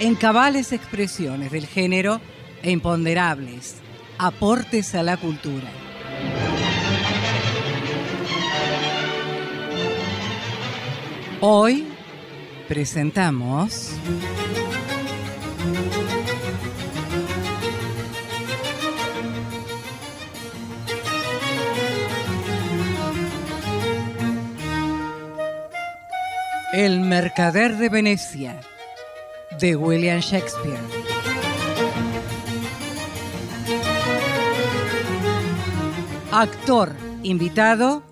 en cabales expresiones del género e imponderables aportes a la cultura. Hoy presentamos El Mercader de Venecia de William Shakespeare. Actor invitado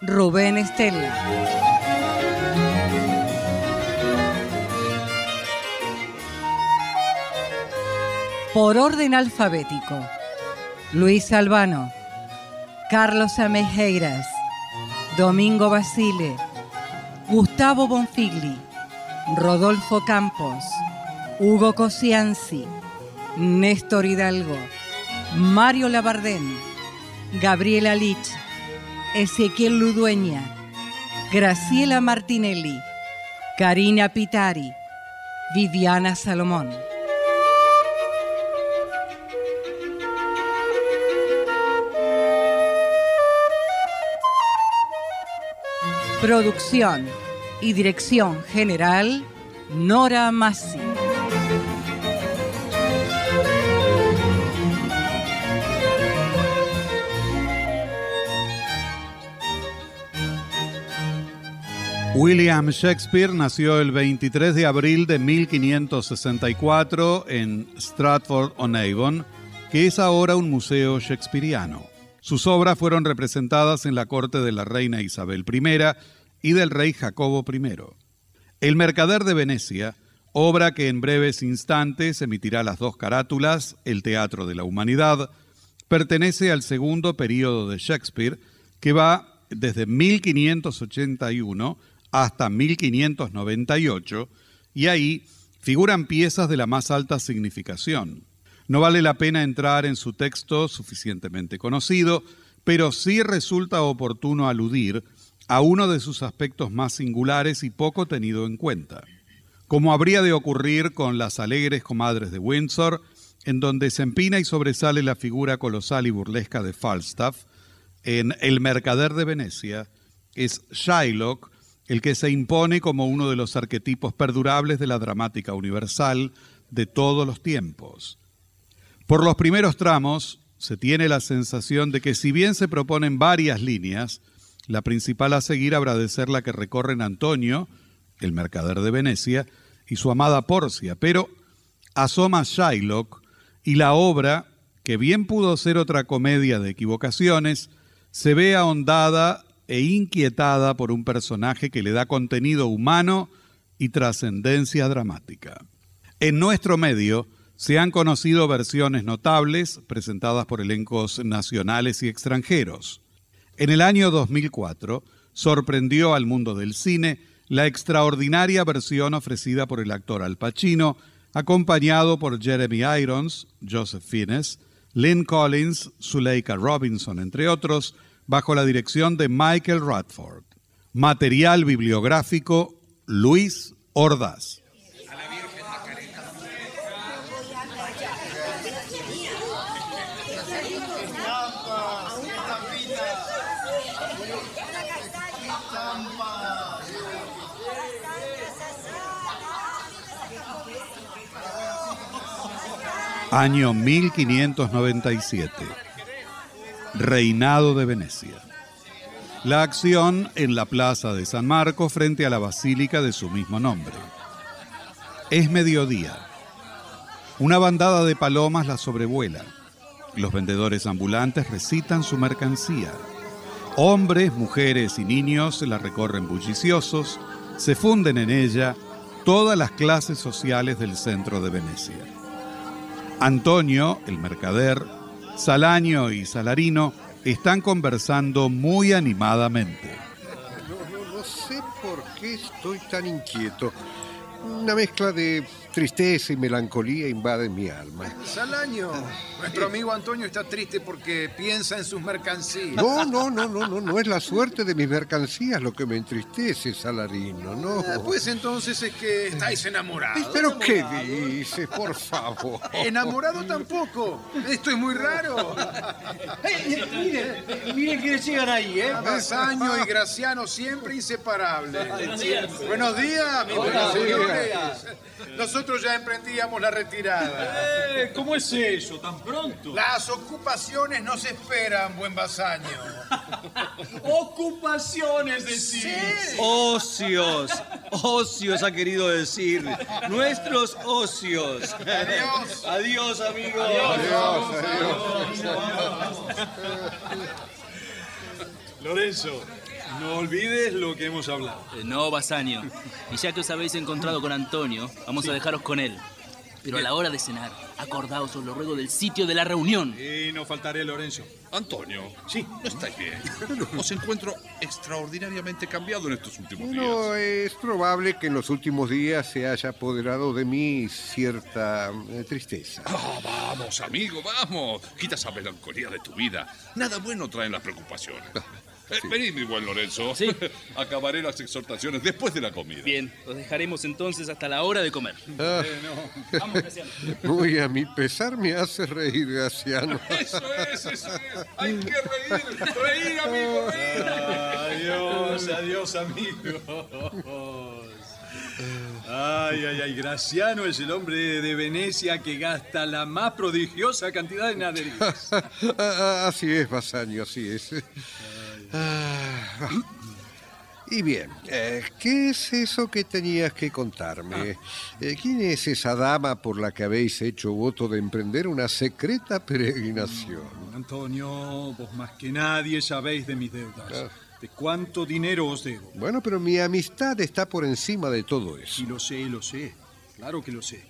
Rubén Estela. Por orden alfabético. Luis Albano, Carlos Amejeiras, Domingo Basile, Gustavo Bonfigli, Rodolfo Campos, Hugo Cosianzi, Néstor Hidalgo, Mario Labardén, Gabriela Lich, Ezequiel Ludueña, Graciela Martinelli, Karina Pitari, Viviana Salomón. Producción y dirección general, Nora Massi. William Shakespeare nació el 23 de abril de 1564 en Stratford-on-Avon, que es ahora un museo shakespeariano. Sus obras fueron representadas en la corte de la reina Isabel I y del rey Jacobo I. El Mercader de Venecia, obra que en breves instantes emitirá las dos carátulas, El Teatro de la Humanidad, pertenece al segundo período de Shakespeare, que va desde 1581 hasta 1598, y ahí figuran piezas de la más alta significación. No vale la pena entrar en su texto suficientemente conocido, pero sí resulta oportuno aludir a uno de sus aspectos más singulares y poco tenido en cuenta. Como habría de ocurrir con las alegres comadres de Windsor, en donde se empina y sobresale la figura colosal y burlesca de Falstaff, en El Mercader de Venecia, es Shylock el que se impone como uno de los arquetipos perdurables de la dramática universal de todos los tiempos. Por los primeros tramos se tiene la sensación de que si bien se proponen varias líneas, la principal a seguir habrá de ser la que recorren Antonio, el mercader de Venecia, y su amada Porcia, pero asoma Shylock y la obra, que bien pudo ser otra comedia de equivocaciones, se ve ahondada e inquietada por un personaje que le da contenido humano y trascendencia dramática. En nuestro medio se han conocido versiones notables presentadas por elencos nacionales y extranjeros. En el año 2004 sorprendió al mundo del cine la extraordinaria versión ofrecida por el actor Al Pacino, acompañado por Jeremy Irons, Joseph Fiennes, Lynn Collins, Zuleika Robinson, entre otros, bajo la dirección de Michael Radford. Material bibliográfico Luis Ordaz. Año 1597. Reinado de Venecia. La acción en la plaza de San Marco frente a la basílica de su mismo nombre. Es mediodía. Una bandada de palomas la sobrevuela. Los vendedores ambulantes recitan su mercancía. Hombres, mujeres y niños la recorren bulliciosos, se funden en ella todas las clases sociales del centro de Venecia. Antonio, el mercader, Salaño y Salarino están conversando muy animadamente. No, no, sé por qué estoy tan inquieto. Una mezcla de tristeza y melancolía invade mi alma. Salaño, nuestro amigo Antonio está triste porque piensa en sus mercancías. No, no, no, no, no, no es la suerte de mis mercancías lo que me entristece, Salarino, no. Ah, pues entonces es que estáis enamorados. ¿Pero qué dices, por favor? ¿Enamorado tampoco? Esto es muy raro. miren, miren quiénes llegan ahí, ¿eh? Basaño y Graciano siempre inseparables. Buenos días, mis buenos señores. Nosotros ya emprendíamos la retirada. Eh, ¿Cómo es eso, tan pronto? Las ocupaciones no se esperan, buen Basaño. Ocupaciones, decir. Sí. Ocios, ocios ha querido decir. Nuestros ocios. Adiós. Adiós, amigo. Adiós, adiós. Lorenzo, no olvides lo que hemos hablado. Eh, No, Basanio. Y ya que os habéis encontrado con Antonio, vamos a dejaros con él. Pero a la hora de cenar, acordaos, os lo ruego, del sitio de la reunión. Y no faltaré, Lorenzo. Antonio, Sí. no estáis bien. Os encuentro extraordinariamente cambiado en estos últimos No, días. es probable que en los últimos días se haya apoderado de mí cierta eh, tristeza. Ah, vamos, amigo, vamos. Quita esa melancolía de tu vida. Nada bueno traen las preocupaciones. Eh, Venid, mi buen Lorenzo. Sí. Acabaré las exhortaciones después de la comida. Bien, os dejaremos entonces hasta la hora de comer. Ah, Vamos, Graciano. muy a mi pesar me hace reír, Graciano. Eso es, eso es. Hay que reír. Reír, amigo, reír. Adiós, adiós, amigos. Ay, ay, ay, Graciano es el hombre de Venecia que gasta la más prodigiosa cantidad de naderías. Ah, Así es, Basaño, así es. Ah, y bien, eh, ¿qué es eso que tenías que contarme? Eh, ¿Quién es esa dama por la que habéis hecho voto de emprender una secreta peregrinación? Antonio, vos más que nadie sabéis de mis deudas. De cuánto dinero os debo. Bueno, pero mi amistad está por encima de todo Y eso. lo sé, lo sé. Claro que lo sé.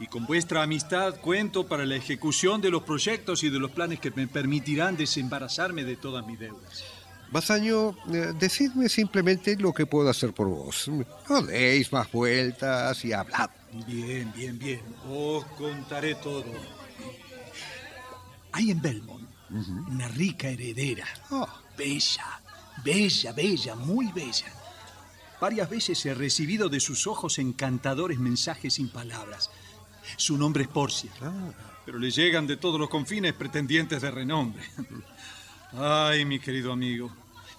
Y con vuestra amistad cuento para la ejecución de los proyectos y de los planes que me permitirán desembarazarme de todas mis deudas. Basaño, eh, decidme simplemente lo que puedo hacer por vos. No deis más vueltas y hablad. Bien, bien, bien. Os contaré todo. Hay en Belmont una rica heredera. Ah. Bella, bella, bella, muy bella. Varias veces he recibido de sus ojos encantadores mensajes sin palabras. Su nombre es Porcia. Pero le llegan de todos los confines pretendientes de renombre. Ay, mi querido amigo,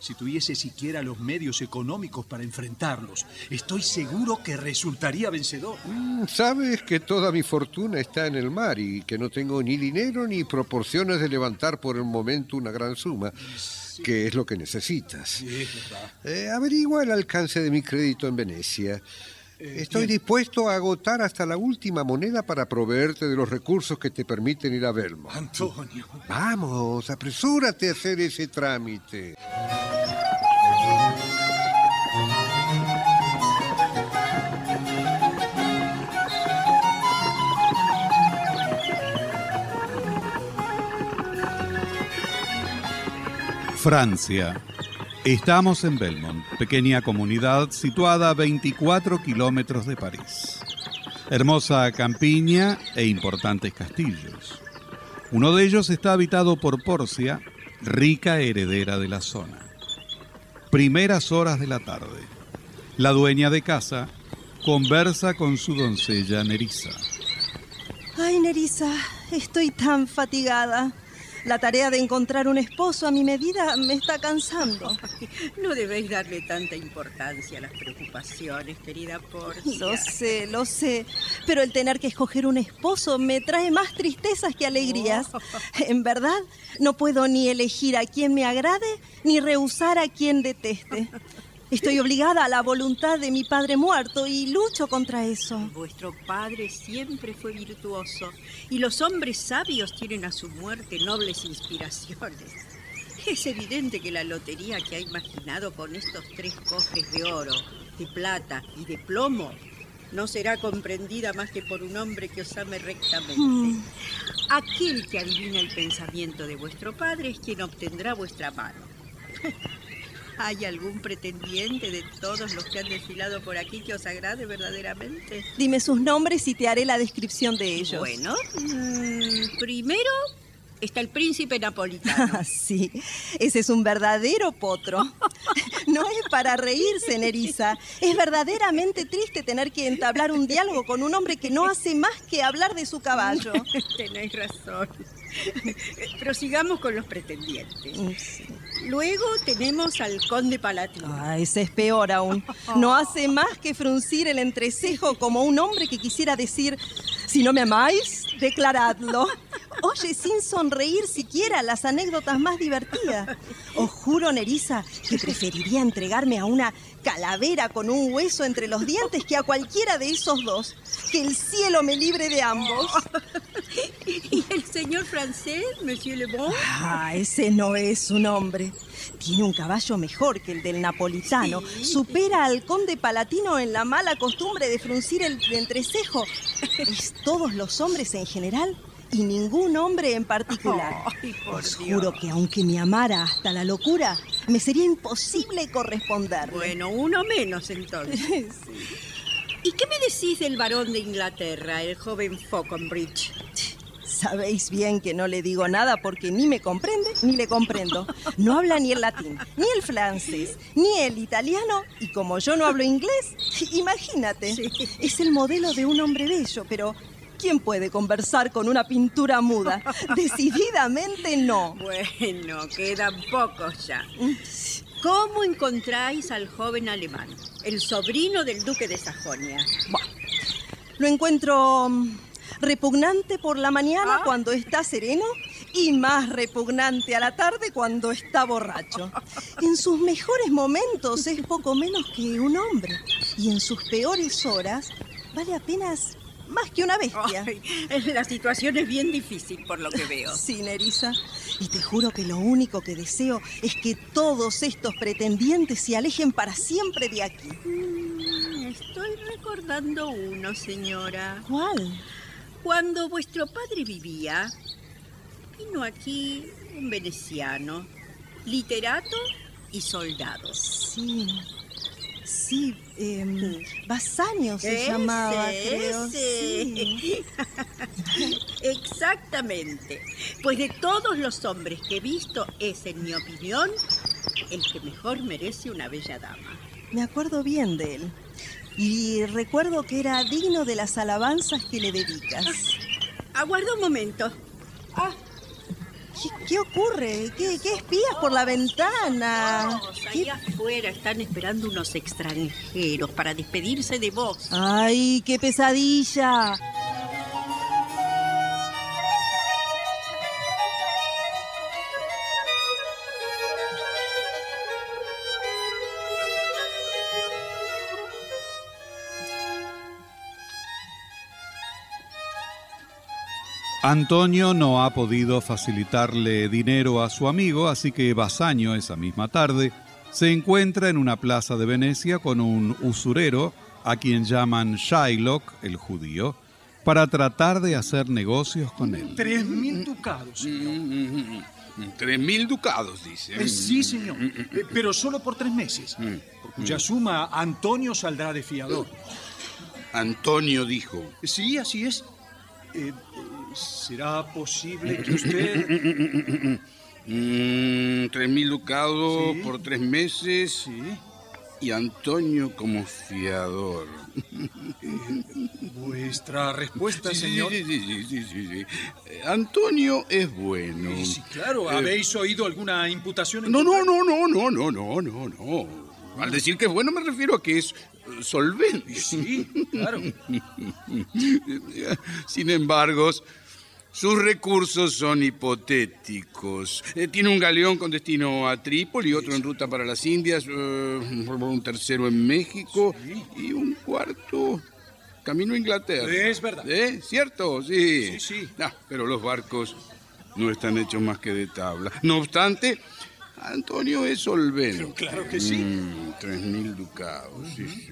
si tuviese siquiera los medios económicos para enfrentarlos, estoy seguro que resultaría vencedor. Mm, Sabes que toda mi fortuna está en el mar y que no tengo ni dinero ni proporciones de levantar por el momento una gran suma, que es lo que necesitas. Sí, es verdad. Eh, averigua el alcance de mi crédito en Venecia. Eh, Estoy dispuesto a agotar hasta la última moneda para proveerte de los recursos que te permiten ir a Belmo. Antonio. Vamos, apresúrate a hacer ese trámite. Francia, Estamos en Belmont, pequeña comunidad situada a 24 kilómetros de París. Hermosa campiña e importantes castillos. Uno de ellos está habitado por Porcia, rica heredera de la zona. Primeras horas de la tarde. La dueña de casa conversa con su doncella Nerissa. Ay, Nerissa, estoy tan fatigada. La tarea de encontrar un esposo a mi medida me está cansando. No debéis darle tanta importancia a las preocupaciones, querida Porcia. Lo sé, lo sé. Pero el tener que escoger un esposo me trae más tristezas que alegrías. Oh. En verdad, no puedo ni elegir a quien me agrade ni rehusar a quien deteste. Estoy obligada a la voluntad de mi padre muerto y lucho contra eso. Vuestro padre siempre fue virtuoso y los hombres sabios tienen a su muerte nobles inspiraciones. Es evidente que la lotería que ha imaginado con estos tres cofres de oro, de plata y de plomo no será comprendida más que por un hombre que os ame rectamente. Hmm. Aquel que adivina el pensamiento de vuestro padre es quien obtendrá vuestra mano. ¿Hay algún pretendiente de todos los que han desfilado por aquí que os agrade verdaderamente? Dime sus nombres y te haré la descripción de ellos. Bueno, mm, primero está el príncipe napolitano. Ah, sí, ese es un verdadero potro. No es para reírse, Nerissa. Es verdaderamente triste tener que entablar un diálogo con un hombre que no hace más que hablar de su caballo. Tenéis razón. Prosigamos con los pretendientes. Mm, sí. Luego tenemos al conde palatino. Ah, ese es peor aún. No hace más que fruncir el entrecejo como un hombre que quisiera decir, si no me amáis, declaradlo. Oye, sin sonreír siquiera las anécdotas más divertidas. Os juro, Nerissa, que preferiría entregarme a una calavera con un hueso entre los dientes que a cualquiera de esos dos. Que el cielo me libre de ambos. ¿Y el señor francés, Monsieur Le Bon? Ah, ese no es un hombre. Tiene un caballo mejor que el del napolitano. Sí. Supera al conde palatino en la mala costumbre de fruncir el entrecejo. Es todos los hombres en general y ningún hombre en particular. Os Dios. juro que aunque me amara hasta la locura, me sería imposible corresponderle. Bueno, uno menos entonces. ¿Y qué me decís del varón de Inglaterra, el joven Falconbridge? Sabéis bien que no le digo nada porque ni me comprende ni le comprendo. No habla ni el latín, ni el francés, ni el italiano y como yo no hablo inglés, imagínate, Sí. es el modelo de un hombre bello, pero ¿quién puede conversar con una pintura muda? Decididamente no. Bueno, quedan pocos ya. ¿Cómo encontráis al joven alemán, el sobrino del duque de Sajonia? Buah, Lo encuentro mm, repugnante por la mañana Ah. cuando está sereno y más repugnante a la tarde cuando está borracho. En sus mejores momentos es poco menos que un hombre y en sus peores horas vale apenas más que una bestia. Ay, la situación es bien difícil por lo que veo. Sí, Nerissa. Y te juro que lo único que deseo es que todos estos pretendientes se alejen para siempre de aquí. Mm, Estoy recordando uno, señora. ¿Cuál? Cuando vuestro padre vivía, vino aquí un veneciano, literato y soldado. Sí. Sí, eh, Basanio se Ese, llamaba, creo. ese. sí. Exactamente. Pues de todos los hombres que he visto, es, en mi opinión, el que mejor merece una bella dama. Me acuerdo bien de él. Y recuerdo que era digno de las alabanzas que le dedicas. Aguarda un momento. Ah, ¿Qué, qué ocurre? ¿Qué, qué espías por la ventana? vos, ¿Qué- ahí afuera están esperando unos extranjeros para despedirse de vos. ¡Ay, qué pesadilla! Antonio no ha podido facilitarle dinero a su amigo, así que Basanio esa misma tarde se encuentra en una plaza de Venecia con un usurero a quien llaman Shylock, el judío, para tratar de hacer negocios con él. Tres mil ducados. Mm, Tres mil ducados, dice. Eh, sí, señor, Eh, pero solo por tres meses, por cuya suma Antonio saldrá de fiador. Antonio dijo. Sí, así es. Eh, ¿Será posible que usted... Mm, tres mil ducados Sí. por tres meses Sí. y Antonio como fiador. Vuestra respuesta, Sí, señor. sí, sí, sí, sí, sí, sí. Eh, Antonio es bueno. Sí, sí, claro. Eh, ¿Habéis oído alguna imputación? en No, no, no, no, no, no, no, no, no. Al decir que es bueno me refiero a que es eh, solvente. Sí, claro. Sin embargo, sus recursos son hipotéticos. Eh, tiene un galeón con destino a Trípoli, otro en ruta para las Indias, eh, un tercero en México y un cuarto camino a Inglaterra. Es verdad. ¿Eh? ¿Cierto? Sí. Sí, sí. Ah, pero los barcos no están hechos más que de tabla. No obstante, Antonio es solvente. Pero claro que sí. Mm, tres mil ducados, sí, sí.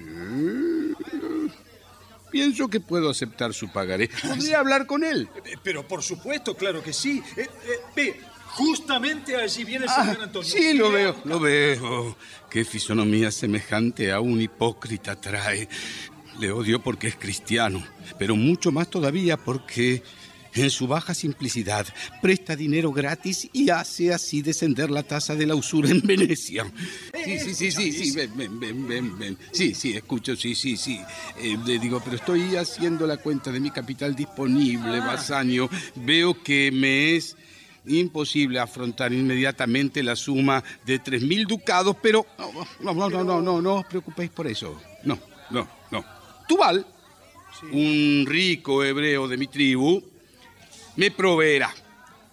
Pienso que puedo aceptar su pagaré. Podría hablar con él. Eh, Pero por supuesto, claro que sí. Eh, eh, ve, justamente allí viene el señor Antonio. Ah, Sí, lo veo, lo veo. Qué fisonomía semejante a un hipócrita trae. Le odio porque es cristiano, pero mucho más todavía porque en su baja simplicidad presta dinero gratis y hace así descender la tasa de la usura en Venecia. Sí, sí, sí, sí, sí, ven, ven, ven, ven, ven. Sí, sí, escucho, sí, sí, sí. Eh, le digo, pero estoy haciendo la cuenta de mi capital disponible, Basanio. Veo que me es imposible afrontar inmediatamente la suma de tres mil ducados, pero no, no, no, no, no, no, no os preocupéis por eso. No, no, no. Tubal, un rico hebreo de mi tribu, me proveerá.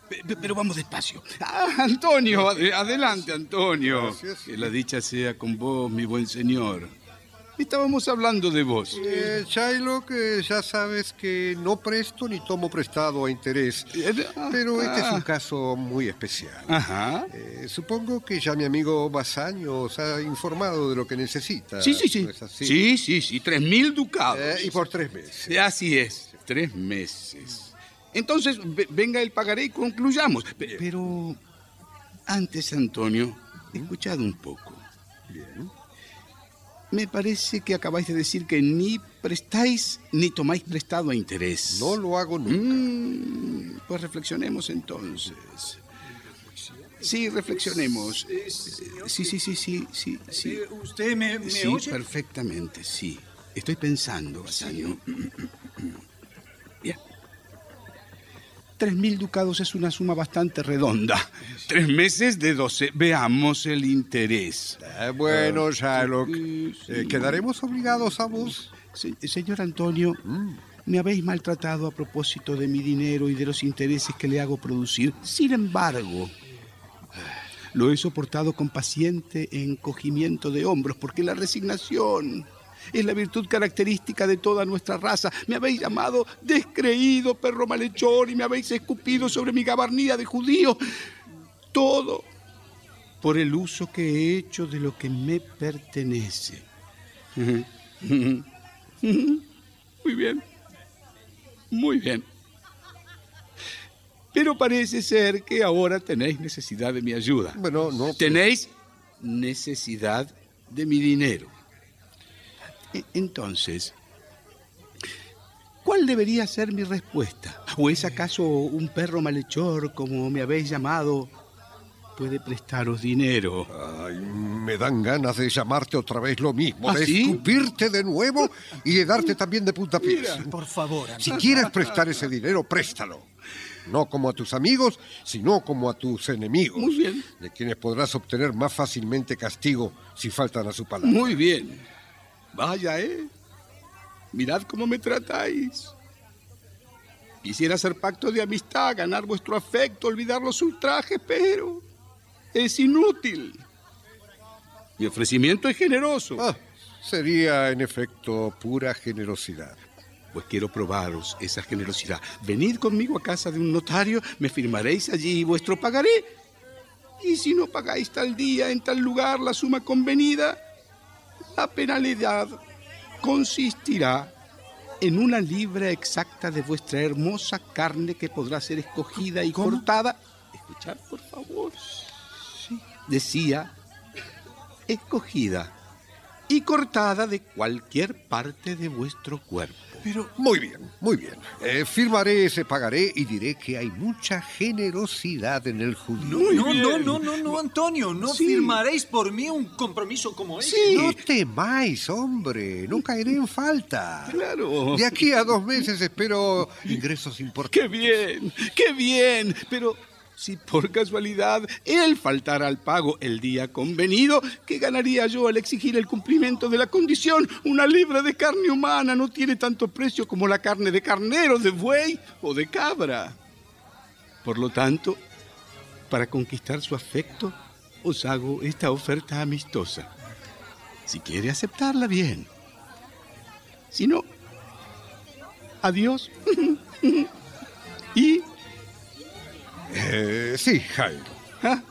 Pe- pe- Pero vamos despacio. Ah, Antonio, ade- adelante, Antonio. Gracias. Que la dicha sea con vos, mi buen señor. Estábamos hablando de vos. Eh, Shylock, eh, ya sabes que no presto ni tomo prestado a interés. Pero este es un caso muy especial. Ajá. Eh, supongo que ya mi amigo Basaño os ha informado de lo que necesita. Sí, sí, sí. ¿no es así? Sí, sí, sí. Tres mil ducados. Eh, y por tres meses. Así es. Tres meses. Entonces, venga el pagaré y concluyamos. Pero antes, Antonio, escuchad un poco. Me parece que acabáis de decir que ni prestáis ni tomáis prestado a interés. No lo hago nunca. Mm, pues reflexionemos entonces. Sí, reflexionemos. Sí, sí, sí, sí, sí, sí. Eh, ¿Usted me, sí, perfectamente, sí. Estoy pensando, Basaño. Sí. 3.000 ducados es una suma bastante redonda. Tres meses de 12. Veamos el interés. Eh, bueno, ah, Sherlock, eh, ¿quedaremos obligados a vos? Señor Antonio, mm. me habéis maltratado a propósito de mi dinero y de los intereses que le hago producir. Sin embargo, lo he soportado con paciente encogimiento de hombros porque la resignación es la virtud característica de toda nuestra raza. Me habéis llamado descreído, perro malhechor, y me habéis escupido sobre mi gabardía de judío. Todo por el uso que he hecho de lo que me pertenece. Muy bien. Muy bien. Pero parece ser que ahora tenéis necesidad de mi ayuda. Bueno, no. Tenéis necesidad de mi dinero. E- Entonces, ¿cuál debería ser mi respuesta? ¿O es acaso un perro malhechor, como me habéis llamado, puede prestaros dinero? Ay, me dan ganas de llamarte otra vez lo mismo, ¿Ah, de sí? escupirte de nuevo y de darte también de puntapiés. Por favor, Si amigo. quieres prestar ese dinero, préstalo. No como a tus amigos, sino como a tus enemigos. Muy bien. De quienes podrás obtener más fácilmente castigo si faltan a su palabra. Muy bien. Vaya, ¿eh? Mirad cómo me tratáis. Quisiera hacer pacto de amistad, ganar vuestro afecto, olvidar los ultrajes, pero es inútil. Mi ofrecimiento es generoso. Ah, sería en efecto pura generosidad. Pues quiero probaros esa generosidad. Venid conmigo a casa de un notario, me firmaréis allí vuestro pagaré. Y si no pagáis tal día en tal lugar la suma convenida, la penalidad consistirá en una libra exacta de vuestra hermosa carne que podrá ser escogida y cortada. escuchar, por favor? Decía, escogida y cortada de cualquier parte de vuestro cuerpo. Pero muy bien, muy bien. Eh, firmaré ese pagaré y diré que hay mucha generosidad en el judío. No, no, no, no, no, Antonio, no firmaréis por mí un compromiso como ese. No temáis, hombre, no caeré en falta. Claro. De aquí a dos meses espero ingresos importantes. ¡Qué bien! ¡Qué bien! Pero si por casualidad él faltara al pago el día convenido, ¿qué ganaría yo al exigir el cumplimiento de la condición? Una libra de carne humana no tiene tanto precio como la carne de carnero, de buey o de cabra. Por lo tanto, para conquistar su afecto, os hago esta oferta amistosa. Si quiere aceptarla, bien. Si no, adiós. y eh, sí, Jairo. ¿Ah?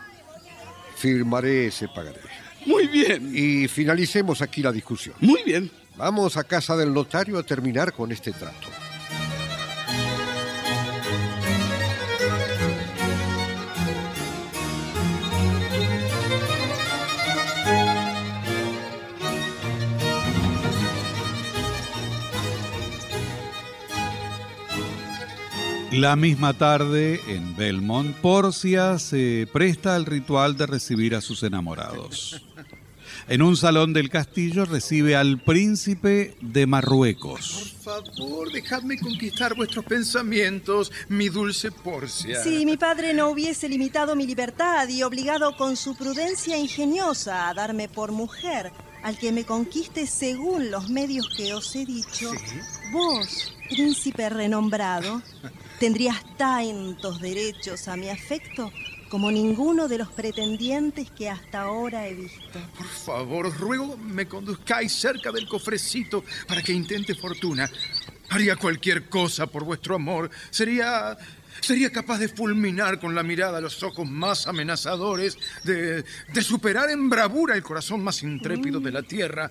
Firmaré ese pagaré. Muy bien. Y finalicemos aquí la discusión. Muy bien. Vamos a casa del notario a terminar con este trato. La misma tarde, en Belmont, Porcia se presta al ritual de recibir a sus enamorados. En un salón del castillo recibe al príncipe de Marruecos. Por favor, dejadme conquistar vuestros pensamientos, mi dulce Porcia. Si mi padre no hubiese limitado mi libertad y obligado con su prudencia ingeniosa a darme por mujer al que me conquiste según los medios que os he dicho, vos, príncipe renombrado, tendrías tantos derechos a mi afecto como ninguno de los pretendientes que hasta ahora he visto. Por favor, os ruego me conduzcáis cerca del cofrecito para que intente fortuna. Haría cualquier cosa por vuestro amor. Sería. Sería capaz de fulminar con la mirada los ojos más amenazadores, de, de superar en bravura el corazón más intrépido de la tierra,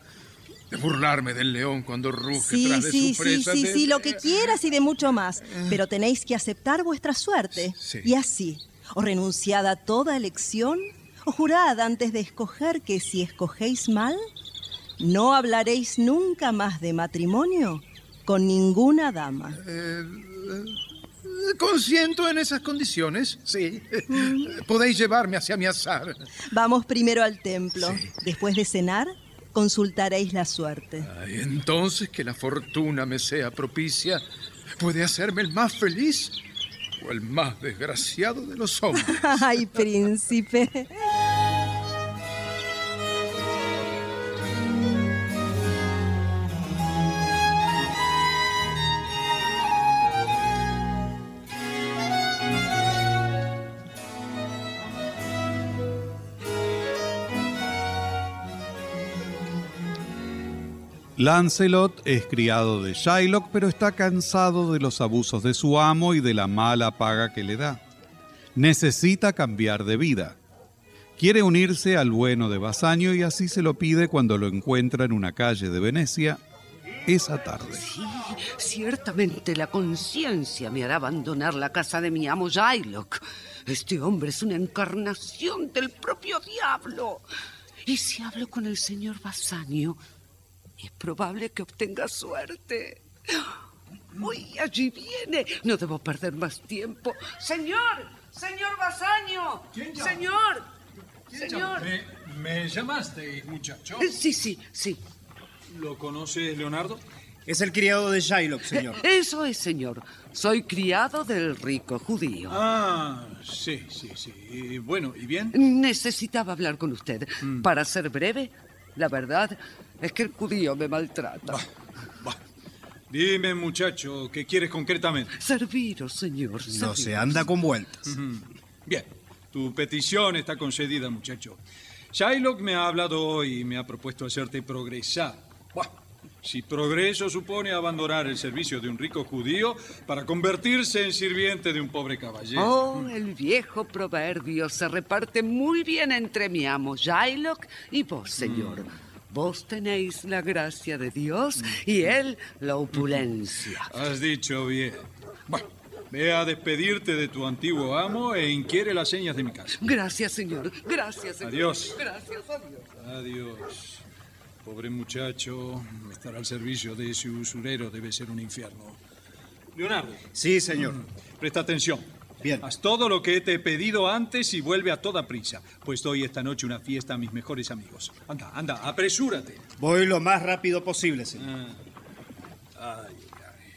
de burlarme del león cuando ruge Sí, tras de sí, su sí, presa. sí, de- sí, lo que quieras y de mucho más. Pero tenéis que aceptar vuestra suerte. Sí. Y así, o renunciad a toda elección, o jurad antes de escoger que si escogéis mal, no hablaréis nunca más de matrimonio con ninguna dama. Eh, Consiento en esas condiciones, sí. Podéis llevarme hacia mi azar. Vamos primero al templo. Después de cenar, consultaréis la suerte. Ay, entonces que la fortuna me sea propicia, puede hacerme el más feliz o el más desgraciado de los hombres. Ay, príncipe. Lancelot es criado de Shylock, pero está cansado de los abusos de su amo y de la mala paga que le da. Necesita cambiar de vida. Quiere unirse al bueno de Basanio y así se lo pide cuando lo encuentra en una calle de Venecia esa tarde. Sí, ciertamente la conciencia me hará abandonar la casa de mi amo Shylock. Este hombre es una encarnación del propio diablo. Y si hablo con el señor Basanio, es probable que obtenga suerte. Uy, allí viene. No debo perder más tiempo. Señor, señor Basanio. Señor, señor. ¿Me, me llamaste, muchacho? Eh, Sí, sí, sí. ¿Lo conoces, Leonardo? Es el criado de Shylock, señor. Eh, Eso es, señor. Soy criado del rico judío. Ah, sí, sí, sí. Y bueno, ¿y bien? Necesitaba hablar con usted. Para ser breve, la verdad es que el judío me maltrata. Dime, muchacho, ¿qué quieres concretamente? Serviros, señor. No serviros. se anda con vueltas. Bien, tu petición está concedida, muchacho. Shylock me ha hablado hoy y me ha propuesto hacerte progresar. Buah, si progreso supone abandonar el servicio de un rico judío para convertirse en sirviente de un pobre caballero. Oh, el viejo proverbio se reparte muy bien entre mi amo Shylock y vos, señor. Vos tenéis la gracia de Dios y él la opulencia. Has dicho bien. Bueno, Ve a despedirte de tu antiguo amo e inquiere las señas de mi casa. Gracias, señor. Gracias, señor. Adiós. Gracias, adiós. Adiós. Pobre muchacho, estar al servicio de ese usurero debe ser un infierno. Leonardo. Sí, señor. Presta atención. Bien. Haz todo lo que te he pedido antes y vuelve a toda prisa, pues doy esta noche una fiesta a mis mejores amigos. Anda, anda, apresúrate. Voy lo más rápido posible, señor. Ah. Ay, ay.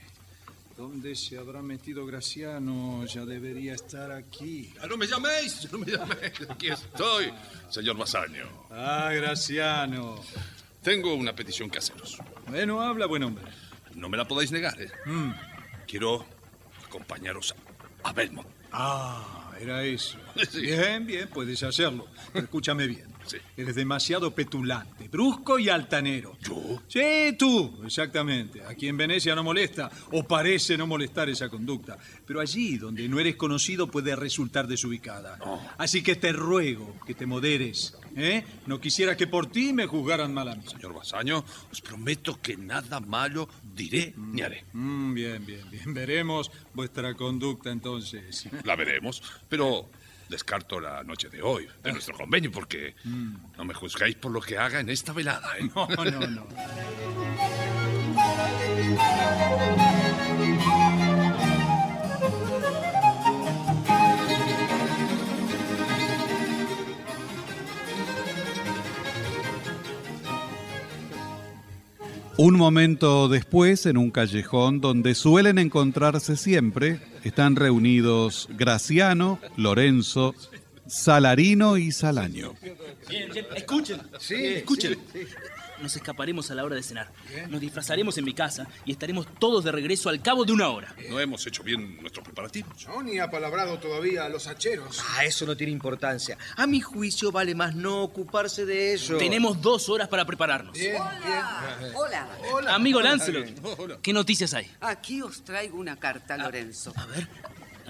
¿Dónde se habrá metido Graciano? Ya debería estar aquí. Ah, no me llaméis, no me llaméis. Aquí estoy, señor Basaño. Ah, Graciano. Tengo una petición que haceros. Bueno, habla, buen hombre. No me la podéis negar, ¿eh? Mm. Quiero acompañaros a Belmont. Ah, era eso. Bien, bien, puedes hacerlo. Escúchame bien. Eres demasiado petulante, brusco y altanero. ¿Yo? Sí, tú, exactamente. Aquí en Venecia no molesta, o parece no molestar esa conducta. Pero allí, donde no eres conocido, puede resultar desubicada. Así que te ruego que te moderes. ¿eh? No quisiera que por ti me juzgaran mal a mí. Señor Basaño, os prometo que nada malo diré ni haré. Mm, bien, bien, bien. Veremos vuestra conducta entonces. La veremos, pero descarto la noche de hoy, de nuestro convenio, porque no me juzgáis por lo que haga en esta velada, ¿eh? No, no, no. Un momento después, en un callejón donde suelen encontrarse siempre, están reunidos Graciano, Lorenzo, Salarino y Salaño. Bien, bien, escuchen. Sí. Nos escaparemos a la hora de cenar. Nos disfrazaremos en mi casa y estaremos todos de regreso al cabo de una hora. No hemos hecho bien nuestros preparativos. No, ni ha palabrado todavía a los hacheros. Ah, eso no tiene importancia. A mi juicio vale más no ocuparse de eso. Tenemos dos horas para prepararnos. Hola. Amigo Lancelot, ¿qué noticias hay? Aquí os traigo una carta, Lorenzo. A ver.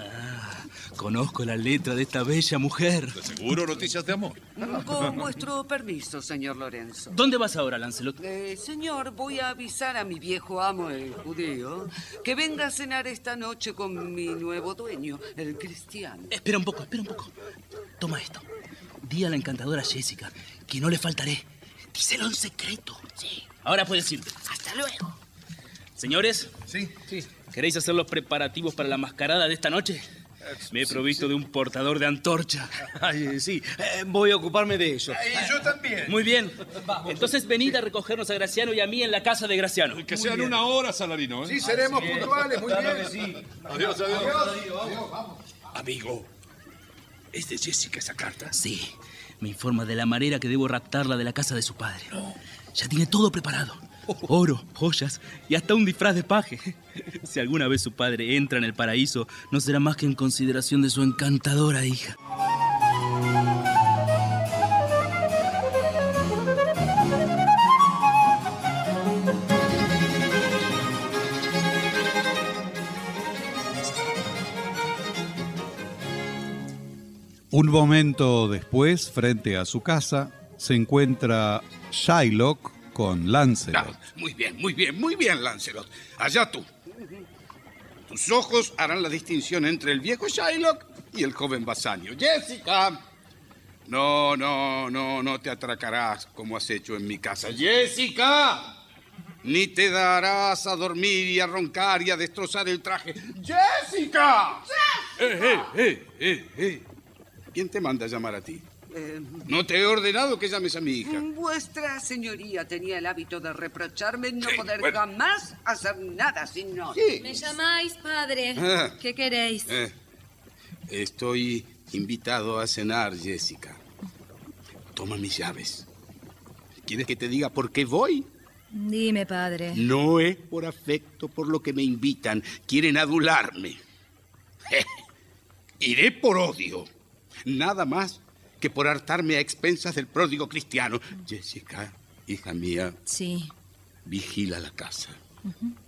Ah, conozco la letra de esta bella mujer. De seguro noticias de amor. Con vuestro permiso, señor Lorenzo. ¿Dónde vas ahora, Lancelot? Eh, señor, voy a avisar a mi viejo amo, el judío, que venga a cenar esta noche con mi nuevo dueño, el cristiano. Espera un poco, espera un poco. Toma esto. Di a la encantadora Jessica que no le faltaré. Díselo en secreto. Sí. Ahora puedes irte. Hasta luego. Señores, Sí, sí. ¿Queréis hacer los preparativos para la mascarada de esta noche? Me he provisto de un portador de antorcha. Ay, sí, eh, voy a ocuparme de eso. Y yo también. Muy bien. Entonces venid a recogernos a Graciano y a mí en la casa de Graciano. Que sean una hora, Salarino, ¿eh? Sí, seremos puntuales, muy bien. Adiós, adiós. Amigo, ¿es de Jessica esa carta? Sí. Me informa de la manera que debo raptarla de la casa de su padre. Ya tiene todo preparado. Oro, joyas y hasta un disfraz de paje. Si alguna vez su padre entra en el paraíso, no será más que en consideración de su encantadora hija. Un momento después, frente a su casa, se encuentra Shylock con Lancelot. Ah, muy bien, muy bien, muy bien, Lancelot. Allá tú. Tus ojos harán la distinción entre el viejo Shylock y el joven Basanio. Jessica. No, no, no, no te atracarás como has hecho en mi casa. Jessica. Ni te darás a dormir y a roncar y a destrozar el traje. Jessica. Eh, eh, eh, eh, eh. ¿Quién te manda a llamar a ti? Eh, No te he ordenado que llames a mi hija. vuestra señoría tenía el hábito de reprocharme no Sí, poder bueno. jamás hacer nada sin no. ¿Me llamáis, padre? Ah. ¿Qué queréis? Eh, estoy invitado a cenar, Jessica. Toma mis llaves. ¿Quieres que te diga por qué voy? Dime, padre. No es por afecto por lo que me invitan. Quieren adularme. Iré por odio. Nada más que por hartarme a expensas del pródigo cristiano. Jessica, hija mía, Sí. vigila la casa.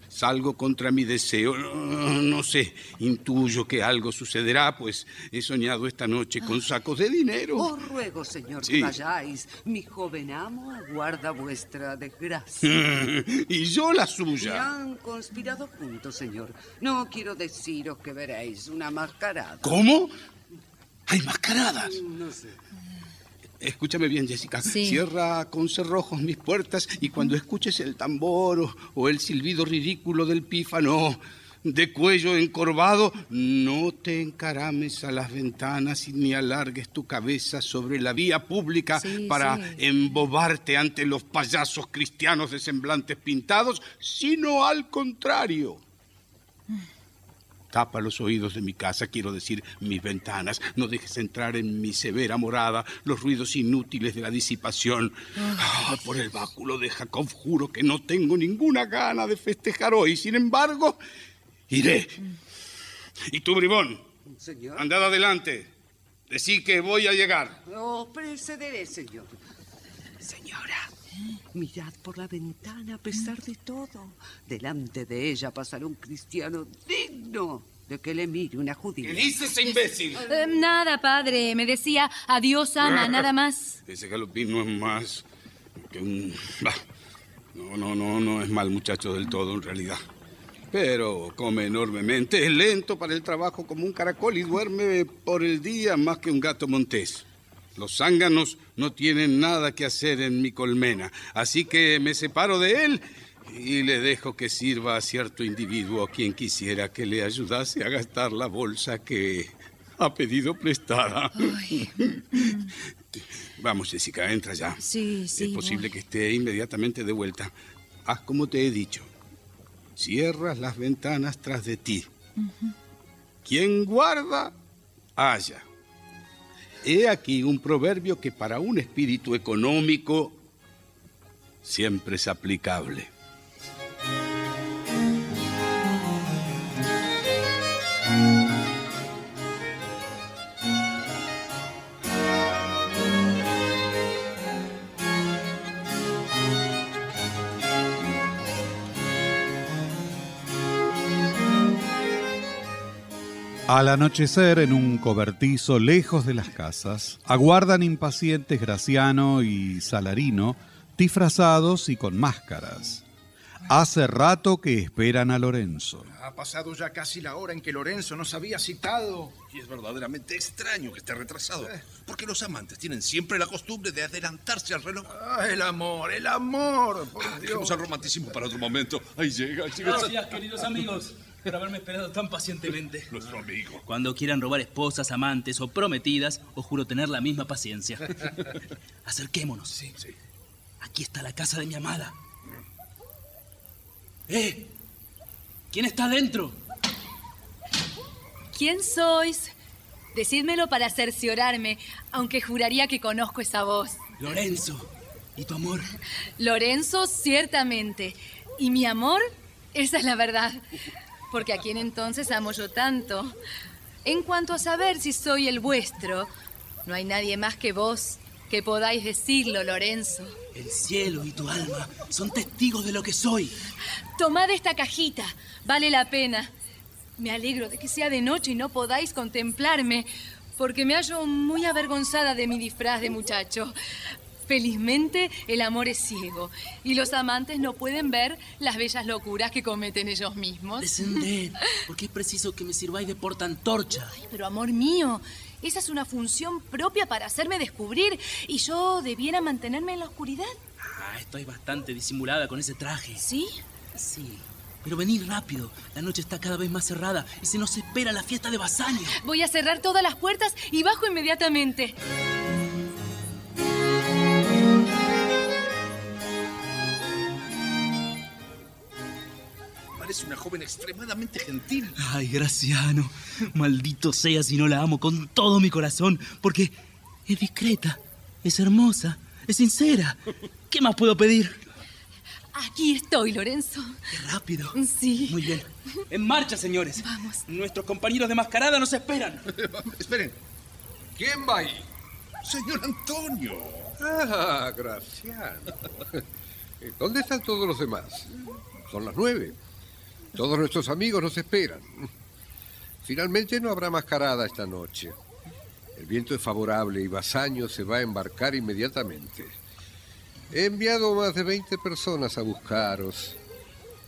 Salgo contra mi deseo. No, no sé, intuyo que algo sucederá, pues he soñado esta noche con sacos de dinero. Os ruego, señor, Sí. que vayáis. Mi joven amo aguarda vuestra desgracia. y yo la Y suya. han conspirado juntos, señor. No quiero deciros que veréis una mascarada. ¿Cómo? ¿Hay mascaradas? No sé. Escúchame bien, Jessica. Sí. Cierra con cerrojos mis puertas y cuando escuches el tambor o, o el silbido ridículo del pífano de cuello encorvado, no te encarames a las ventanas y ni alargues tu cabeza sobre la vía pública Sí, para sí. embobarte ante los payasos cristianos de semblantes pintados, sino al contrario. Tapa los oídos de mi casa, quiero decir mis ventanas. No dejes entrar en mi severa morada los ruidos inútiles de la disipación. Ah, por el báculo de Jacob juro que no tengo ninguna gana de festejar hoy. Sin embargo, iré. Y tú, bribón, Señor. andad adelante. Decí que voy a llegar. Os precederé, señor. Señora, mirad por la ventana a pesar de todo. Delante de ella pasará un cristiano digno de que le mire una judía. ¿Qué dice ese imbécil? Eh, nada, padre. Me decía adiós, ama, nada más. Ese galopín no es más que un... bah, No, no, no, no es mal muchacho del todo en realidad. Pero come enormemente, es lento para el trabajo como un caracol y duerme por el día más que un gato montés. Los zánganos no tienen nada que hacer en mi colmena, así que me separo de él y le dejo que sirva a cierto individuo quien quisiera que le ayudase a gastar la bolsa que ha pedido prestada. Vamos, Jessica, entra ya. Sí, sí. es posible voy. que esté inmediatamente de vuelta. Haz como te he dicho. Cierras las ventanas tras de ti. Quien guarda, haya. He aquí un proverbio que para un espíritu económico siempre es aplicable. Al anochecer, en un cobertizo lejos de las casas, aguardan impacientes Graciano y Salarino, disfrazados y con máscaras. Hace rato que esperan a Lorenzo. Ha pasado ya casi la hora en que Lorenzo nos había citado. Y es verdaderamente extraño que esté retrasado, porque los amantes tienen siempre la costumbre de adelantarse al reloj. Ah, el amor, el amor, por Ah, Dios. Dejemos el romanticismo para otro momento. Ahí llega, ahí llega. Gracias, queridos amigos, por haberme esperado tan pacientemente. Nuestro amigo. Cuando quieran robar esposas, amantes o prometidas, os juro tener la misma paciencia. Acerquémonos. Sí, sí. Aquí está la casa de mi amada. ¡Eh! ¿Quién está adentro? ¿Quién sois? Decídmelo para cerciorarme, aunque juraría que conozco esa voz. Lorenzo. ¿Y tu amor? Lorenzo, ciertamente. Y mi amor, esa es la verdad. Porque a quien entonces amo yo tanto. En cuanto a saber si soy el vuestro, no hay nadie más que vos que podáis decirlo, Lorenzo. El cielo y tu alma son testigos de lo que soy. Tomad esta cajita, vale la pena. Me alegro de que sea de noche y no podáis contemplarme, porque me hallo muy avergonzada de mi disfraz de muchacho. Felizmente el amor es ciego y los amantes no pueden ver las bellas locuras que cometen ellos mismos. Descended, porque es preciso que me sirváis de portantorcha. Ay, pero amor mío, esa es una función propia para hacerme descubrir y yo debiera mantenerme en la oscuridad. Ah, estoy bastante disimulada con ese traje. ¿Sí? Sí. Pero venid rápido. La noche está cada vez más cerrada y se nos espera la fiesta de Basanio. Voy a cerrar todas las puertas y bajo inmediatamente. Parece una joven extremadamente gentil. Ay, Graciano, maldito sea si no la amo con todo mi corazón, porque es discreta, es hermosa, es sincera. ¿Qué más puedo pedir? Aquí estoy, Lorenzo. Qué rápido. Sí. Muy bien. En marcha, señores. Vamos. Nuestros compañeros de mascarada nos esperan. Esperen. ¿Quién va ahí? Señor Antonio. Ah, Graciano. ¿Dónde están todos los demás? Son las nueve. Todos nuestros amigos nos esperan. Finalmente no habrá mascarada esta noche. El viento es favorable y Basaño se va a embarcar inmediatamente. He enviado más de 20 personas a buscaros.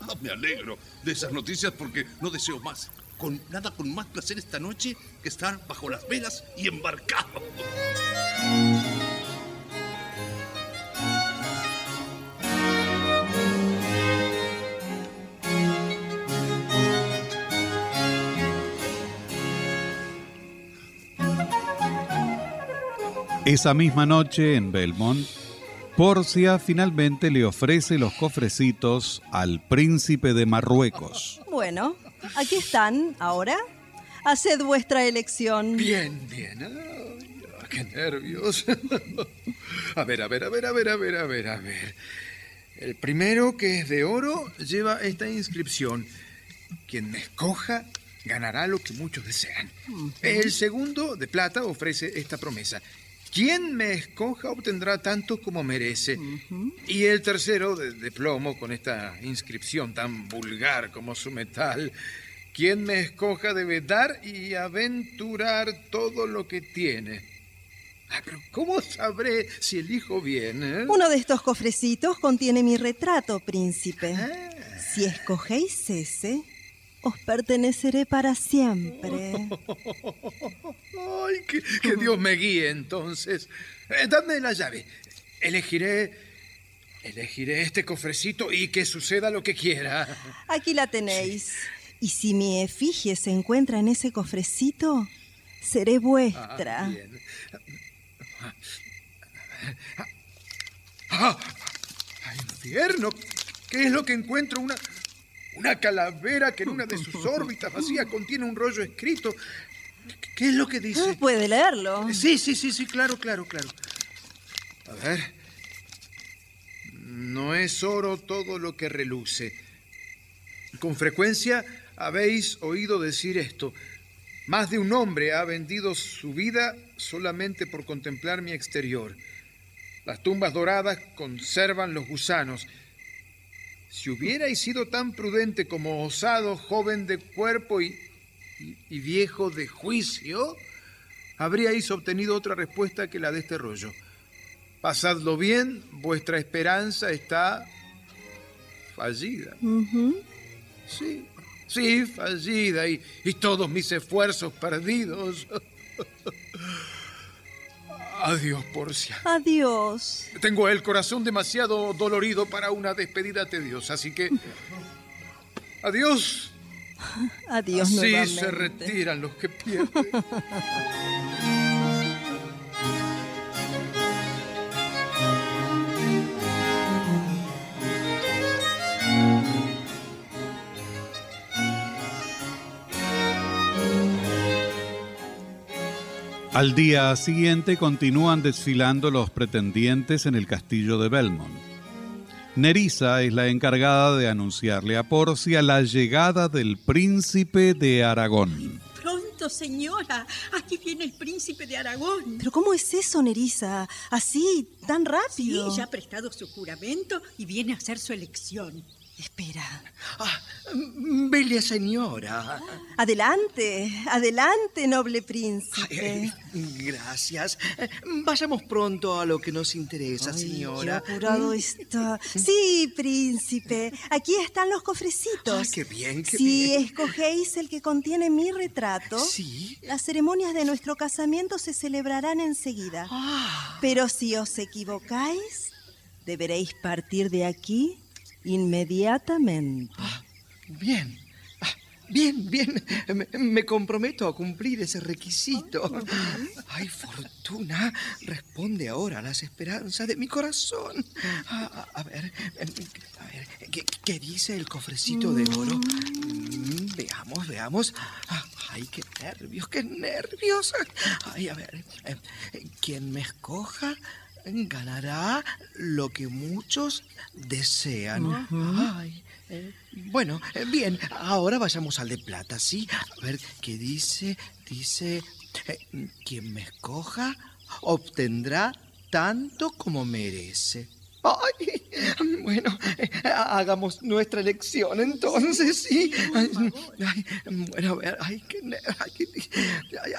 Ah, me alegro de esas noticias porque no deseo más. Con nada con más placer esta noche que estar bajo las velas y embarcado. Esa misma noche en Belmont, Porcia finalmente le ofrece los cofrecitos al príncipe de Marruecos. Bueno, aquí están ahora. Haced vuestra elección. Bien, bien. Ay, qué nervios. A ver, a ver, a ver, a ver, a ver, a ver, a ver. El primero, que es de oro, lleva esta inscripción. Quien me escoja ganará lo que muchos desean. El segundo, de plata, ofrece esta promesa. Quien me escoja obtendrá tanto como merece. Y el tercero, de, de plomo, con esta inscripción tan vulgar como su metal. Quien me escoja debe dar y aventurar todo lo que tiene. Pero ¿cómo sabré si elijo bien? eh? Uno de estos cofrecitos contiene mi retrato, príncipe. Ah. Si escogéis ese, os perteneceré para siempre. Ay, que, que Dios me guíe entonces. Eh, dame la llave. Elegiré. Elegiré este cofrecito y que suceda lo que quiera. Aquí la tenéis. Y si mi efigie se encuentra en ese cofrecito, seré vuestra. Ah, bien. ¡Ah! ¡Ah, infierno! ¿Qué es lo que encuentro? Una, una calavera que en una de sus órbitas vacías contiene un rollo escrito. ¿Qué- ¿Qué es lo que dice? Ah, Puede leerlo. Sí, sí, sí, sí, claro, claro, claro. A ver. No es oro todo lo que reluce. Con frecuencia habéis oído decir esto. Más de un hombre ha vendido su vida solamente por contemplar mi exterior. Las tumbas doradas conservan los gusanos. Si hubierais sido tan prudente como osado, joven de cuerpo y, y- y viejo de juicio, habríais obtenido otra respuesta que la de este rollo. Pasadlo bien, vuestra esperanza está fallida. Sí, sí, fallida y, y todos mis esfuerzos perdidos. Adiós, Porcia. Adiós. Tengo el corazón demasiado dolorido para una despedida tediosa, así que... Adiós. Adiós Así nuevamente. se retiran los que pierden. Al día siguiente continúan desfilando los pretendientes en el castillo de Belmont. Nerissa es la encargada de anunciarle a Porcia la llegada del príncipe de Aragón. Pronto, señora. Aquí viene el príncipe de Aragón. ¿Pero cómo es eso, Nerissa? Así, tan Sí, rápido. ya ha prestado su juramento y viene a hacer su elección. Espera. Bella señora. Adelante, adelante, noble Ay, príncipe. gracias. Eh, Vayamos pronto a lo que nos interesa, Qué señora. apurado está. Sí, príncipe. Aquí están los cofrecitos. Ay, qué bien, qué si bien. escogéis el que contiene mi retrato, Sí. las ceremonias de nuestro casamiento se celebrarán enseguida. Ah. Pero si os equivocáis, deberéis partir de aquí inmediatamente. Bien. Ah, Bien, bien. Me, me comprometo a cumplir ese requisito. Ay, Fortuna, responde ahora a las esperanzas de mi corazón. A, a- ver, em, a ver, ¿qué, qué dice el cofrecito de oro? Mm, Veamos, veamos. Ah, Ay, qué nervios, qué nervios. Ay, a ver, eh, quien me escoja ganará lo que muchos desean. Ay, eh, bueno, eh, bien, ahora vayamos al de plata, ¿sí? A ver, ¿qué dice? Dice, eh, quien me escoja obtendrá tanto como merece. Ay, bueno, hagamos nuestra elección entonces, sí. Ay, ay, bueno, a ver, ay, qué, ner-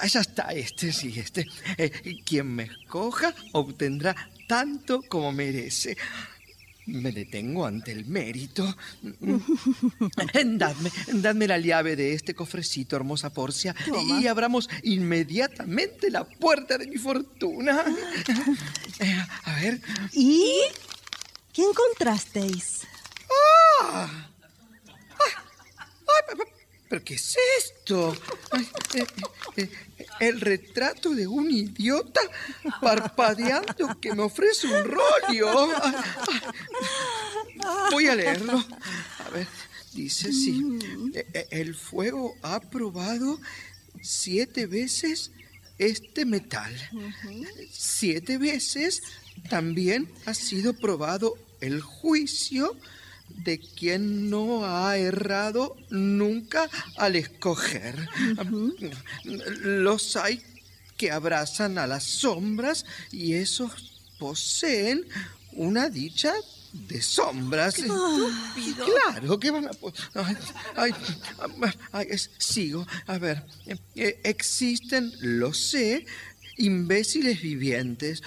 ay, ya está este, sí, este. Eh, quien me escoja obtendrá tanto como merece. Me detengo ante el mérito. Dadme, dadme la llave de este cofrecito, hermosa Porcia, Toma. y abramos inmediatamente la puerta de mi fortuna. Eh, a ver. ¿Y qué encontrasteis? ¡Ah! Ay, pe- ¿Pero qué es esto? Eh, eh, eh, el retrato de un idiota parpadeando que me ofrece un rollo. Voy a leerlo. A ver, dice sí. Eh, eh, El fuego ha probado siete veces este metal. Siete veces también ha sido probado el juicio de quien no ha errado nunca al escoger. Los hay que abrazan a las sombras y esos poseen una dicha de sombras. estúpido! Claro, ¿qué van a... Ay, ay, sigo. A ver, eh, eh, existen, lo sé, imbéciles vivientes.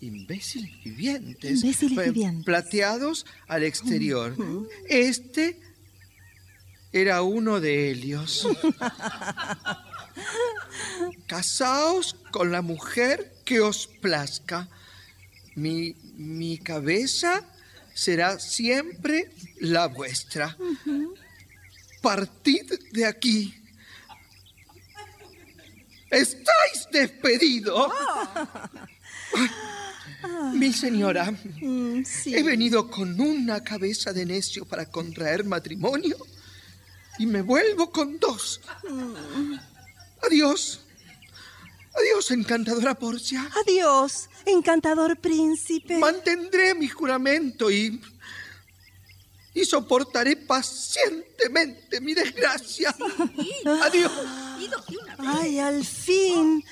Imbéciles vivientes. Imbéciles Eh, vivientes. Plateados al exterior. Este era uno de ellos. Casaos con la mujer que os plazca. Mi, mi cabeza será siempre la vuestra. Partid de aquí. Estáis despedido. Mi señora, he venido con una cabeza de necio para contraer matrimonio y me vuelvo con dos. Adiós. Adiós, encantadora Porcia. Adiós, encantador príncipe. Mantendré mi juramento y. y soportaré pacientemente mi desgracia. Adiós. Ay, al fin.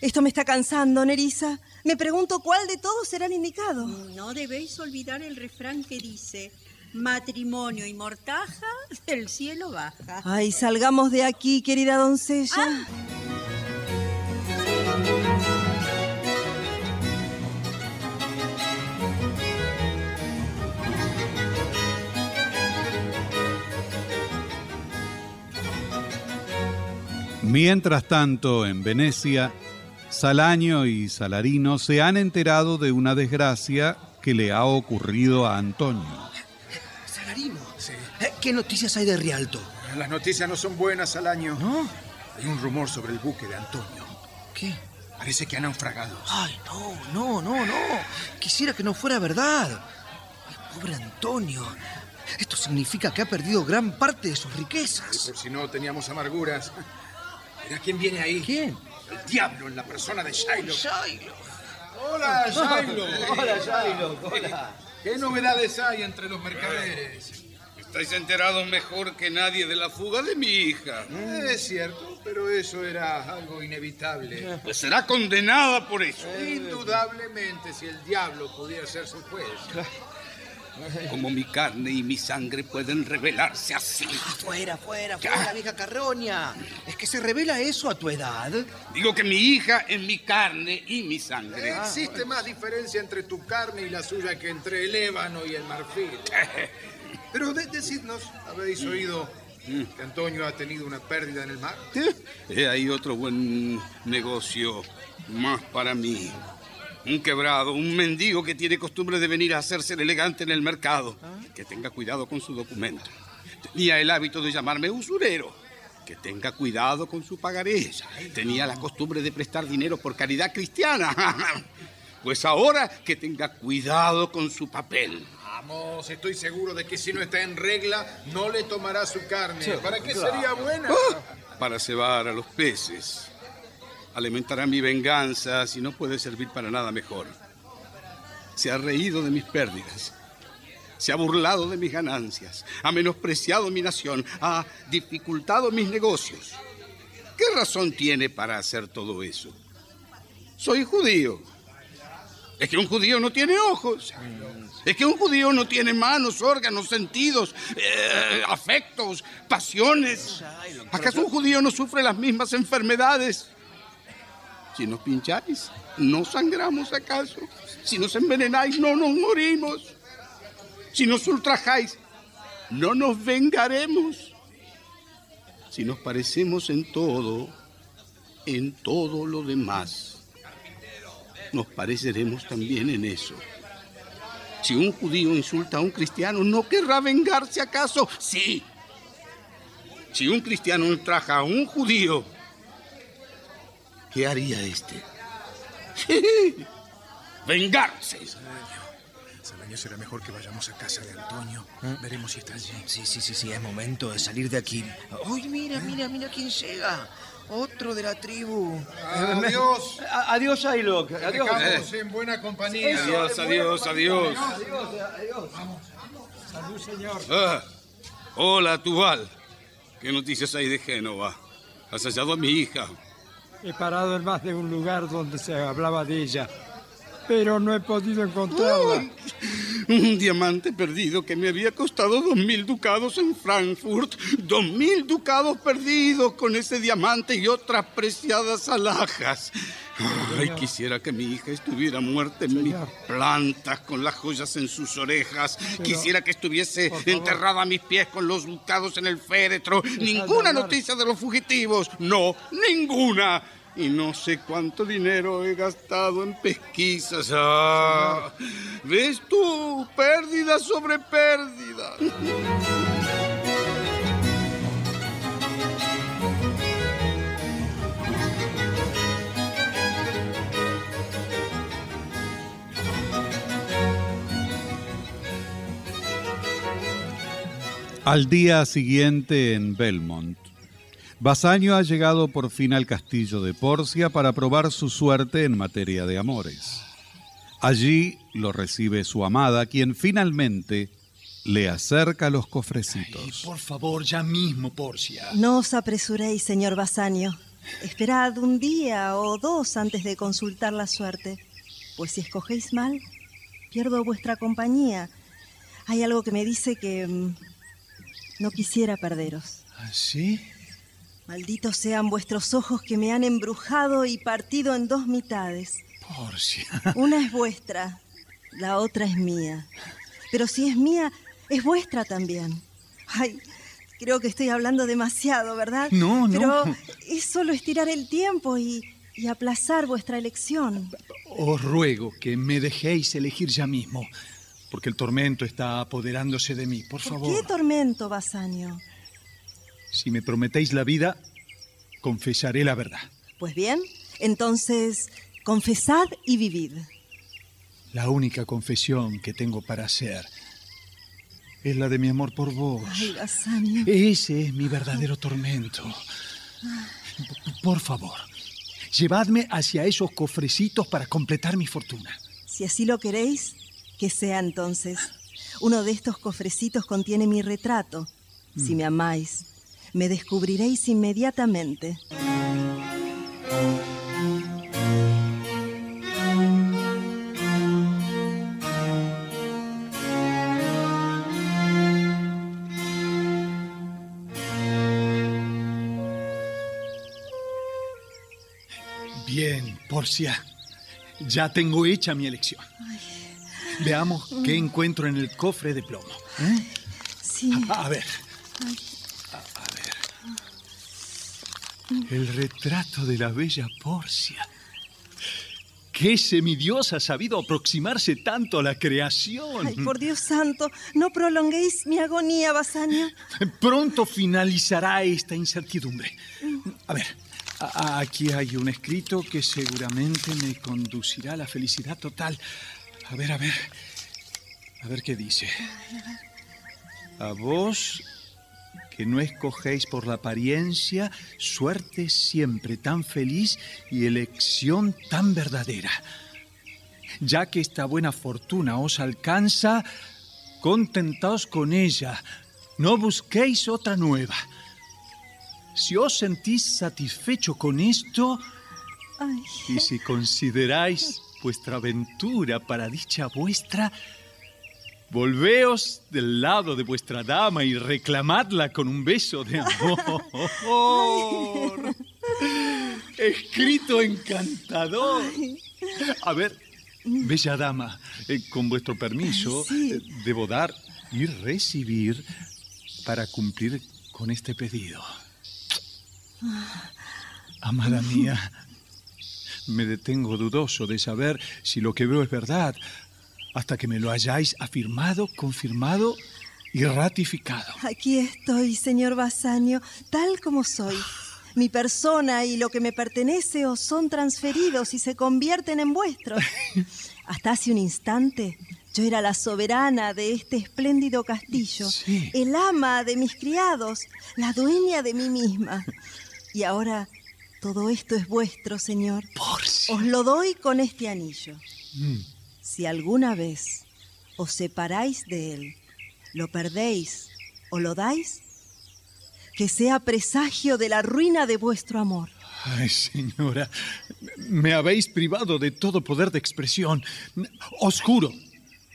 Esto me está cansando, Nerissa. Me pregunto cuál de todos será el indicado. No debéis olvidar el refrán que dice, matrimonio y mortaja del cielo baja. Ay, salgamos de aquí, querida doncella. Mientras tanto, en Venecia, Salaño y Salarino se han enterado de una desgracia que le ha ocurrido a Antonio. Salarino. Eh, ¿Qué noticias hay de Rialto? Las noticias no son buenas al año. ¿No? Hay un rumor sobre el buque de Antonio. ¿Qué? Parece que ha naufragado. Ay, no, no, no, no. Quisiera que no fuera verdad. Ay, pobre Antonio. Esto significa que ha perdido gran parte de sus Y riquezas. por si no teníamos amarguras. Mira quién viene ahí. ¿Quién? El diablo en la persona de Shiloh. Shiloh. Hola, Shiloh. Hola, Shiloh, hola. ¿Qué novedades hay entre los mercaderes? Estáis enterados mejor que nadie de la fuga de mi hija. Es cierto, pero eso era algo inevitable. Pues será condenada por eso. Indudablemente, si el diablo pudiera ser su juez. Como mi carne y mi sangre pueden revelarse así. Fuera, fuera, fuera, vieja carroña. Es que se revela eso a tu edad. Digo que mi hija es mi carne y mi sangre. Existe más diferencia entre tu carne y la suya que entre el ébano y el marfil. Pero de- decidnos, ¿habéis oído que Antonio ha tenido una pérdida en el mar? He ahí otro buen negocio más para mí. Un quebrado, un mendigo que tiene costumbre de venir a hacerse el elegante en el mercado. Que tenga cuidado con su documento. Tenía el hábito de llamarme usurero. Que tenga cuidado con su pagaré. Tenía la costumbre de prestar dinero por caridad cristiana. Pues ahora que tenga cuidado con su papel. Vamos, estoy seguro de que si no está en regla, no le tomará su carne. ¿Para qué sería buena? para cebar a los peces. Alimentará mi venganza si no puede servir para nada mejor. Se ha reído de mis pérdidas. Se ha burlado de mis ganancias. Ha menospreciado mi nación. Ha dificultado mis negocios. ¿Qué razón tiene para hacer todo eso? Soy judío. Es que un judío no tiene ojos. Es que un judío no tiene manos, órganos, sentidos, eh, afectos, pasiones. ¿Acaso un judío no sufre las mismas enfermedades? Si nos pincháis, ¿no sangramos acaso? Si nos envenenáis, no nos morimos. Si nos ultrajáis, no nos vengaremos. Si nos parecemos en todo, en todo lo demás, nos pareceremos también en eso. Si un judío insulta a un cristiano, ¿no querrá vengarse acaso? Sí. Si un cristiano ultraja a un judío, ¿qué haría este? vengarse. Salaño, será mejor que vayamos a casa de Antonio. ¿Eh? Veremos si está allí. Sí, sí, sí, sí, es momento de salir de aquí. ¡Ay, mira, mira, mira quién llega! Otro de la tribu. Adiós. Adiós, Ailok. Adiós. Dejamos en buena compañía. Adiós, adiós, adiós. Adiós, adiós. Salud, señor. Ah, hola, Tubal. ¿Qué noticias hay de Génova? ¿Has hallado a mi hija? He parado en más de un lugar donde se hablaba de ella, pero no he podido encontrarla. Un diamante perdido que me había costado dos mil ducados en Frankfurt. Dos mil ducados perdidos con ese diamante y otras preciadas alhajas. Ay, quisiera que mi hija estuviera muerta en mis plantas con las joyas en sus orejas. Pero- Quisiera que estuviese enterrada a mis pies con los ducados en el féretro. Ninguna noticia de los fugitivos. No, ninguna. Y no sé cuánto dinero he gastado en pesquisas. Ah, ¿Ves tú? Pérdida sobre pérdida. Al día siguiente en Belmont, Basanio ha llegado por fin al castillo de Porcia para probar su suerte en materia de amores. Allí lo recibe su amada, quien finalmente le acerca los cofrecitos. Por favor, ya mismo, Porcia. No os apresuréis, señor Basanio. Esperad un día o dos antes de consultar la suerte, pues si escogéis mal, pierdo vuestra compañía. Hay algo que me dice que mm, no quisiera perderos. ¿Sí? Malditos sean vuestros ojos que me han embrujado y partido en dos mitades. Porcia. Una es vuestra, la otra es mía. Pero si es mía, es vuestra también. Ay, creo que estoy hablando demasiado, ¿verdad? No, no. Pero es solo estirar el tiempo y, y aplazar vuestra elección. Os ruego que me dejéis elegir ya mismo, porque el tormento está apoderándose de mí. Por ¿Por favor, qué tormento, Basanio? si me prometéis la vida, confesaré la verdad. Pues bien, entonces, confesad y vivid. La única confesión que tengo para hacer es la de mi amor por vos. Ay, Basanio. Ese es mi verdadero tormento. Por favor, llevadme hacia esos cofrecitos para completar mi fortuna. Si así lo queréis, que sea entonces. Uno de estos cofrecitos contiene mi retrato. Si me amáis, me descubriréis inmediatamente. Bien, Porcia. Ya tengo hecha mi elección. Veamos qué encuentro en el cofre de plomo. ¿eh? Sí. A, a ver. A, a ver. El retrato de la bella Porcia. ¿Qué semidios ha sabido aproximarse tanto a la creación? Ay, por Dios santo, no prolonguéis mi agonía, Basanio. Pronto finalizará esta incertidumbre. A ver, aquí hay un escrito que seguramente me conducirá a la felicidad total. A ver, a ver. A ver qué dice. A vos que no escogéis por la apariencia suerte siempre tan feliz y elección tan verdadera. Ya que esta buena fortuna os alcanza, contentaos con ella, no busquéis otra nueva. Si os sentís satisfecho con esto Ay, y si consideráis vuestra aventura para dicha vuestra, volveos del lado de vuestra dama y reclamadla con un beso de amor. Escrito encantador. A ver, bella dama, eh, con vuestro permiso, eh, debo dar y recibir para cumplir con este pedido. Amada mía, me detengo dudoso de saber si lo que veo es verdad, hasta que me lo hayáis afirmado, confirmado y ratificado. Aquí estoy, señor Basanio, tal como soy. Mi persona y lo que me pertenece os son transferidos y se convierten en vuestros. Hasta hace un instante yo era la soberana de este espléndido castillo, el ama de mis criados, la dueña de mí misma. Y ahora todo esto es vuestro, señor. Os lo doy con este anillo. Mm. Si alguna vez os separáis de él, lo perdéis o lo dais, que sea presagio de la ruina de vuestro amor. Ay, señora, me habéis privado de todo poder de expresión. Os juro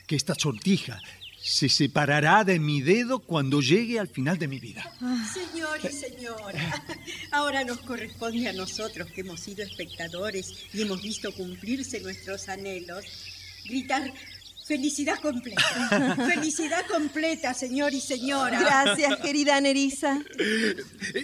que esta sortija se separará de mi dedo cuando llegue al final de mi vida. Señor y señora, ahora nos corresponde a nosotros que hemos sido espectadores y hemos visto cumplirse nuestros anhelos, gritar felicidad completa. felicidad completa, señor y señora. Gracias, querida Nerissa.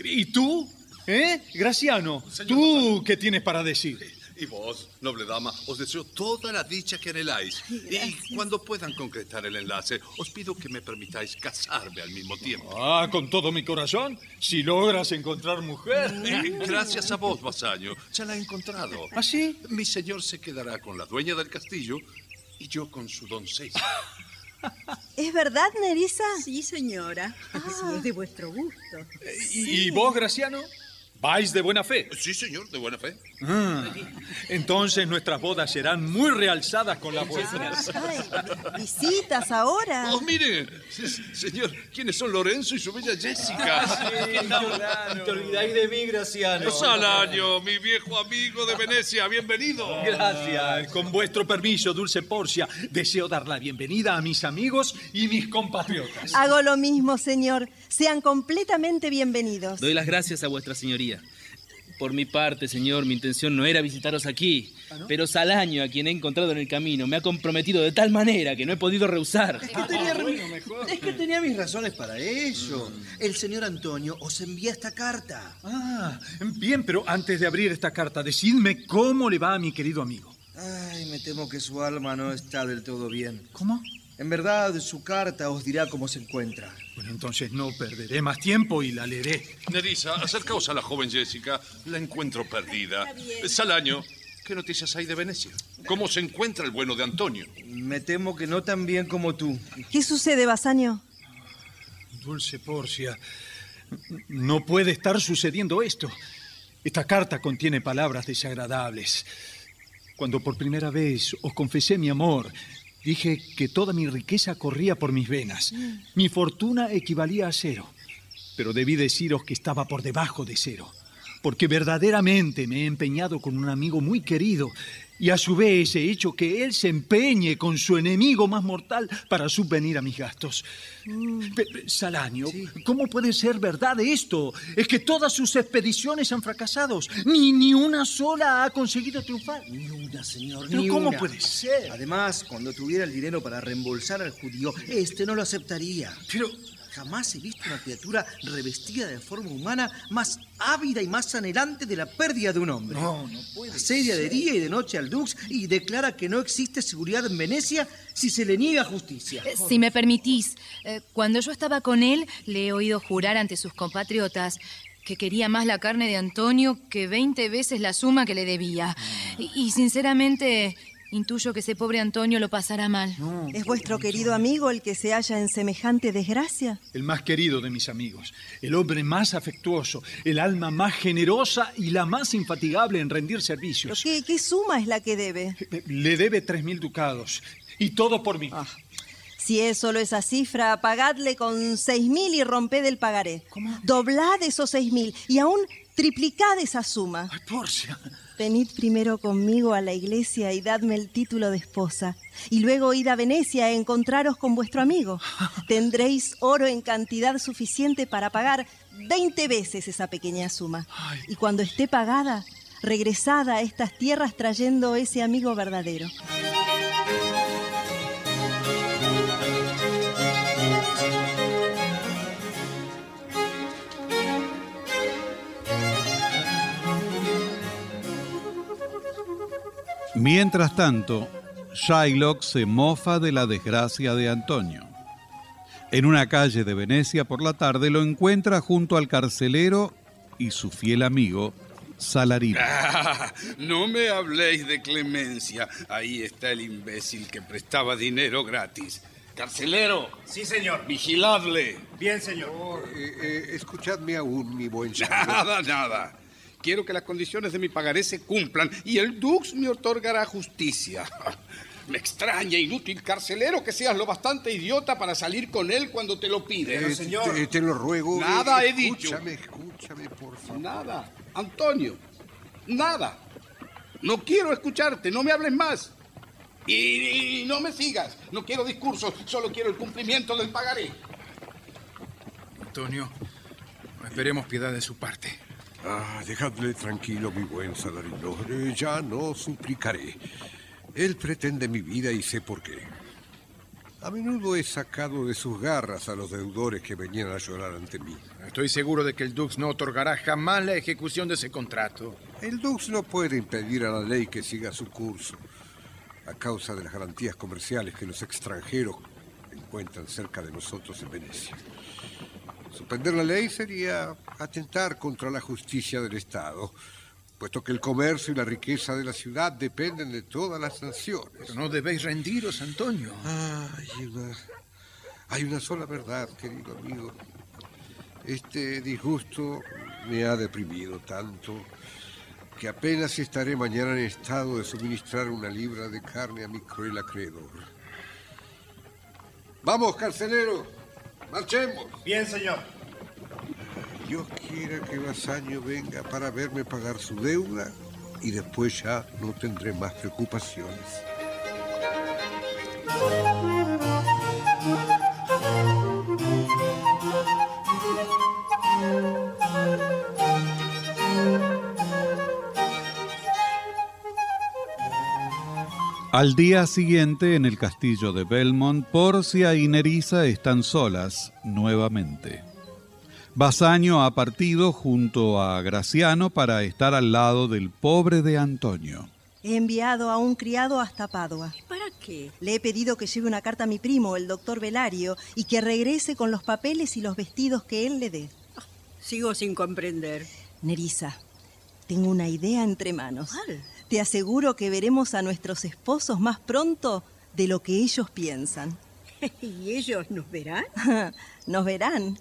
¿Y tú? ¿Eh? Graciano, ¿tú qué tienes para decir? Y vos, noble dama, os deseo toda la dicha que anheláis. Y cuando puedan concretar el enlace, os pido que me permitáis casarme al mismo tiempo. Ah, con todo mi corazón, si logras encontrar mujer. Eh, Gracias a vos, Basaño, ya la he encontrado. ¿Ah, sí? Mi señor se quedará con la dueña del castillo y yo con su doncella. ¿Es verdad, Nerissa? Sí, señora. Si es de vuestro gusto. ¿Y, y vos, Graciano? ¿Vais de buena fe? Sí, señor, de buena fe. Ah, entonces nuestras bodas serán muy realzadas con las vuestras. Ay, visitas ahora. Oh, mire, se- señor, ¿quiénes son Lorenzo y su bella Jessica? No te olvidáis de mí, Graciano. Salaño, mi viejo amigo de Venecia, bienvenido. Gracias. Con vuestro permiso, Dulce Porcia, deseo dar la bienvenida a mis amigos y mis compatriotas. Hago lo mismo, señor. Sean completamente bienvenidos. Doy las gracias a vuestra señoría. Por mi parte, señor, mi intención no era visitaros aquí, pero Salaño, a quien he encontrado en el camino, me ha comprometido de tal manera que no he podido rehusar. Es que, tenía, es que tenía mis razones para eso. El señor Antonio os envía esta carta. Ah, bien, pero antes de abrir esta carta, decidme cómo le va a mi querido amigo. Ay, me temo que su alma no está del todo bien. ¿Cómo? En verdad, su carta os dirá cómo se encuentra. Bueno, entonces no perderé más tiempo y la leeré. Nerissa, acercaos a la joven Jessica. La encuentro perdida. Salaño, ¿qué noticias hay de Venecia? ¿Cómo se encuentra el bueno de Antonio? Me temo que no tan bien como tú. ¿Qué sucede, Basanio? Dulce Porcia, no puede estar sucediendo esto. Esta carta contiene palabras desagradables. Cuando por primera vez os confesé mi amor, dije que toda mi riqueza corría por mis venas. Mi fortuna equivalía a cero. Pero debí deciros que estaba por debajo de cero. Porque verdaderamente me he empeñado con un amigo muy querido y a su vez he hecho que él se empeñe con su enemigo más mortal para subvenir a mis gastos. Pe- Salaño, ¿cómo puede ser verdad esto? Es que todas sus expediciones han fracasado. Ni, ni una sola ha conseguido triunfar. Ni una, señor, ¿Pero ni cómo una. puede ser? Además, cuando tuviera el dinero para reembolsar al judío, este no lo aceptaría. Pero jamás he visto una criatura revestida de forma humana más ávida y más anhelante de la pérdida de un hombre. No, no puede Asedia de día y de noche al Dux y declara que no existe seguridad en Venecia si se le niega justicia. Eh, Si me permitís, eh, cuando yo estaba con él, le he oído jurar ante sus compatriotas que quería más la carne de Antonio que 20 veces la suma que le debía. Y, y sinceramente, intuyo que ese pobre Antonio lo pasará mal. ¿Es vuestro querido amigo el que se halla en semejante desgracia? El más querido de mis amigos, el hombre más afectuoso, el alma más generosa y la más infatigable en rendir ¿Pero servicios. qué, qué suma es la que debe? Le debe tres mil ducados. Y todo por mí. Si es solo esa cifra, pagadle con seis mil y romped el pagaré. Doblad esos seis mil y aún triplicad esa suma. Ay, Porcia. Venid primero conmigo a la iglesia y dadme el título de esposa, y luego id a Venecia a encontraros con vuestro amigo. Tendréis oro en cantidad suficiente para pagar 20 veces esa pequeña suma. Y cuando esté pagada, regresad a estas tierras trayendo ese amigo verdadero. Mientras tanto, Shylock se mofa de la desgracia de Antonio. En una calle de Venecia por la tarde lo encuentra junto al carcelero y su fiel amigo, Salarino. Ah, no me habléis de clemencia. Ahí está el imbécil que prestaba dinero gratis. Carcelero. Sí, señor. Vigiladle. Bien, señor. Eh, eh, escuchadme aún, mi buen Shylock. Nada, nada. Quiero que las condiciones de mi pagaré se cumplan y el Dux me otorgará justicia. Me extraña, inútil carcelero, que seas lo bastante idiota para salir con él cuando te lo pide. Eh, Te, te lo ruego. Nada eh, he dicho. Escúchame, escúchame, por favor. Nada. Antonio, nada. No quiero escucharte, no me hables más. Y, y no me sigas. No quiero discursos, solo quiero el cumplimiento del pagaré. Antonio, esperemos piedad de su parte. Ah, dejadle tranquilo, mi buen Salarino. Eh, ya no suplicaré. Él pretende mi vida y sé por qué. A menudo he sacado de sus garras a los deudores que venían a llorar ante mí. Estoy seguro de que el Dux no otorgará jamás la ejecución de ese contrato. El Dux no puede impedir a la ley que siga su curso, a causa de las garantías comerciales que los extranjeros encuentran cerca de nosotros en Venecia. Suspender la ley sería atentar contra la justicia del Estado, puesto que el comercio y la riqueza de la ciudad dependen de todas las naciones. Pero no debéis rendiros, Antonio. Hay una, hay una sola verdad, querido amigo. Este disgusto me ha deprimido tanto que apenas estaré mañana en estado de suministrar una libra de carne a mi cruel acreedor. Vamos, carcelero, marchemos. Bien, señor. Dios quiera que Basaño venga para verme pagar su deuda y después ya no tendré más preocupaciones. Al día siguiente, en el castillo de Belmont, Porcia y Nerissa están solas nuevamente. Basanio ha partido junto a Graciano para estar al lado del pobre de Antonio. He enviado a un criado hasta Padua. ¿Para qué? Le he pedido que lleve una carta a mi primo, el doctor Velario, y que regrese con los papeles y los vestidos que él le dé. Sigo sin comprender. Nerissa, tengo una idea entre manos. Te aseguro que veremos a nuestros esposos más pronto de lo que ellos piensan. ¿Y ellos nos verán? Nos verán,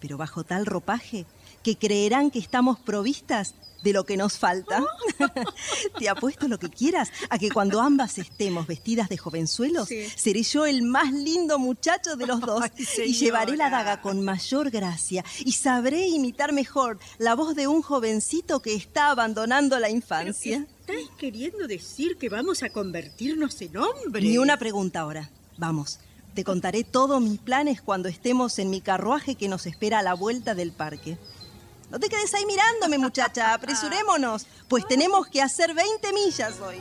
pero bajo tal ropaje que creerán que estamos provistas de lo que nos falta. Te apuesto lo que quieras a que cuando ambas estemos vestidas de jovenzuelos, seré yo el más lindo muchacho de los dos y llevaré la daga con mayor gracia y sabré imitar mejor la voz de un jovencito que está abandonando la infancia. ¿Estás queriendo decir que vamos a convertirnos en hombres? Ni una pregunta ahora. Vamos, te contaré todos mis planes cuando estemos en mi carruaje que nos espera a la vuelta del parque. No te quedes ahí mirándome, muchacha. Apresurémonos, pues tenemos que hacer 20 millas hoy.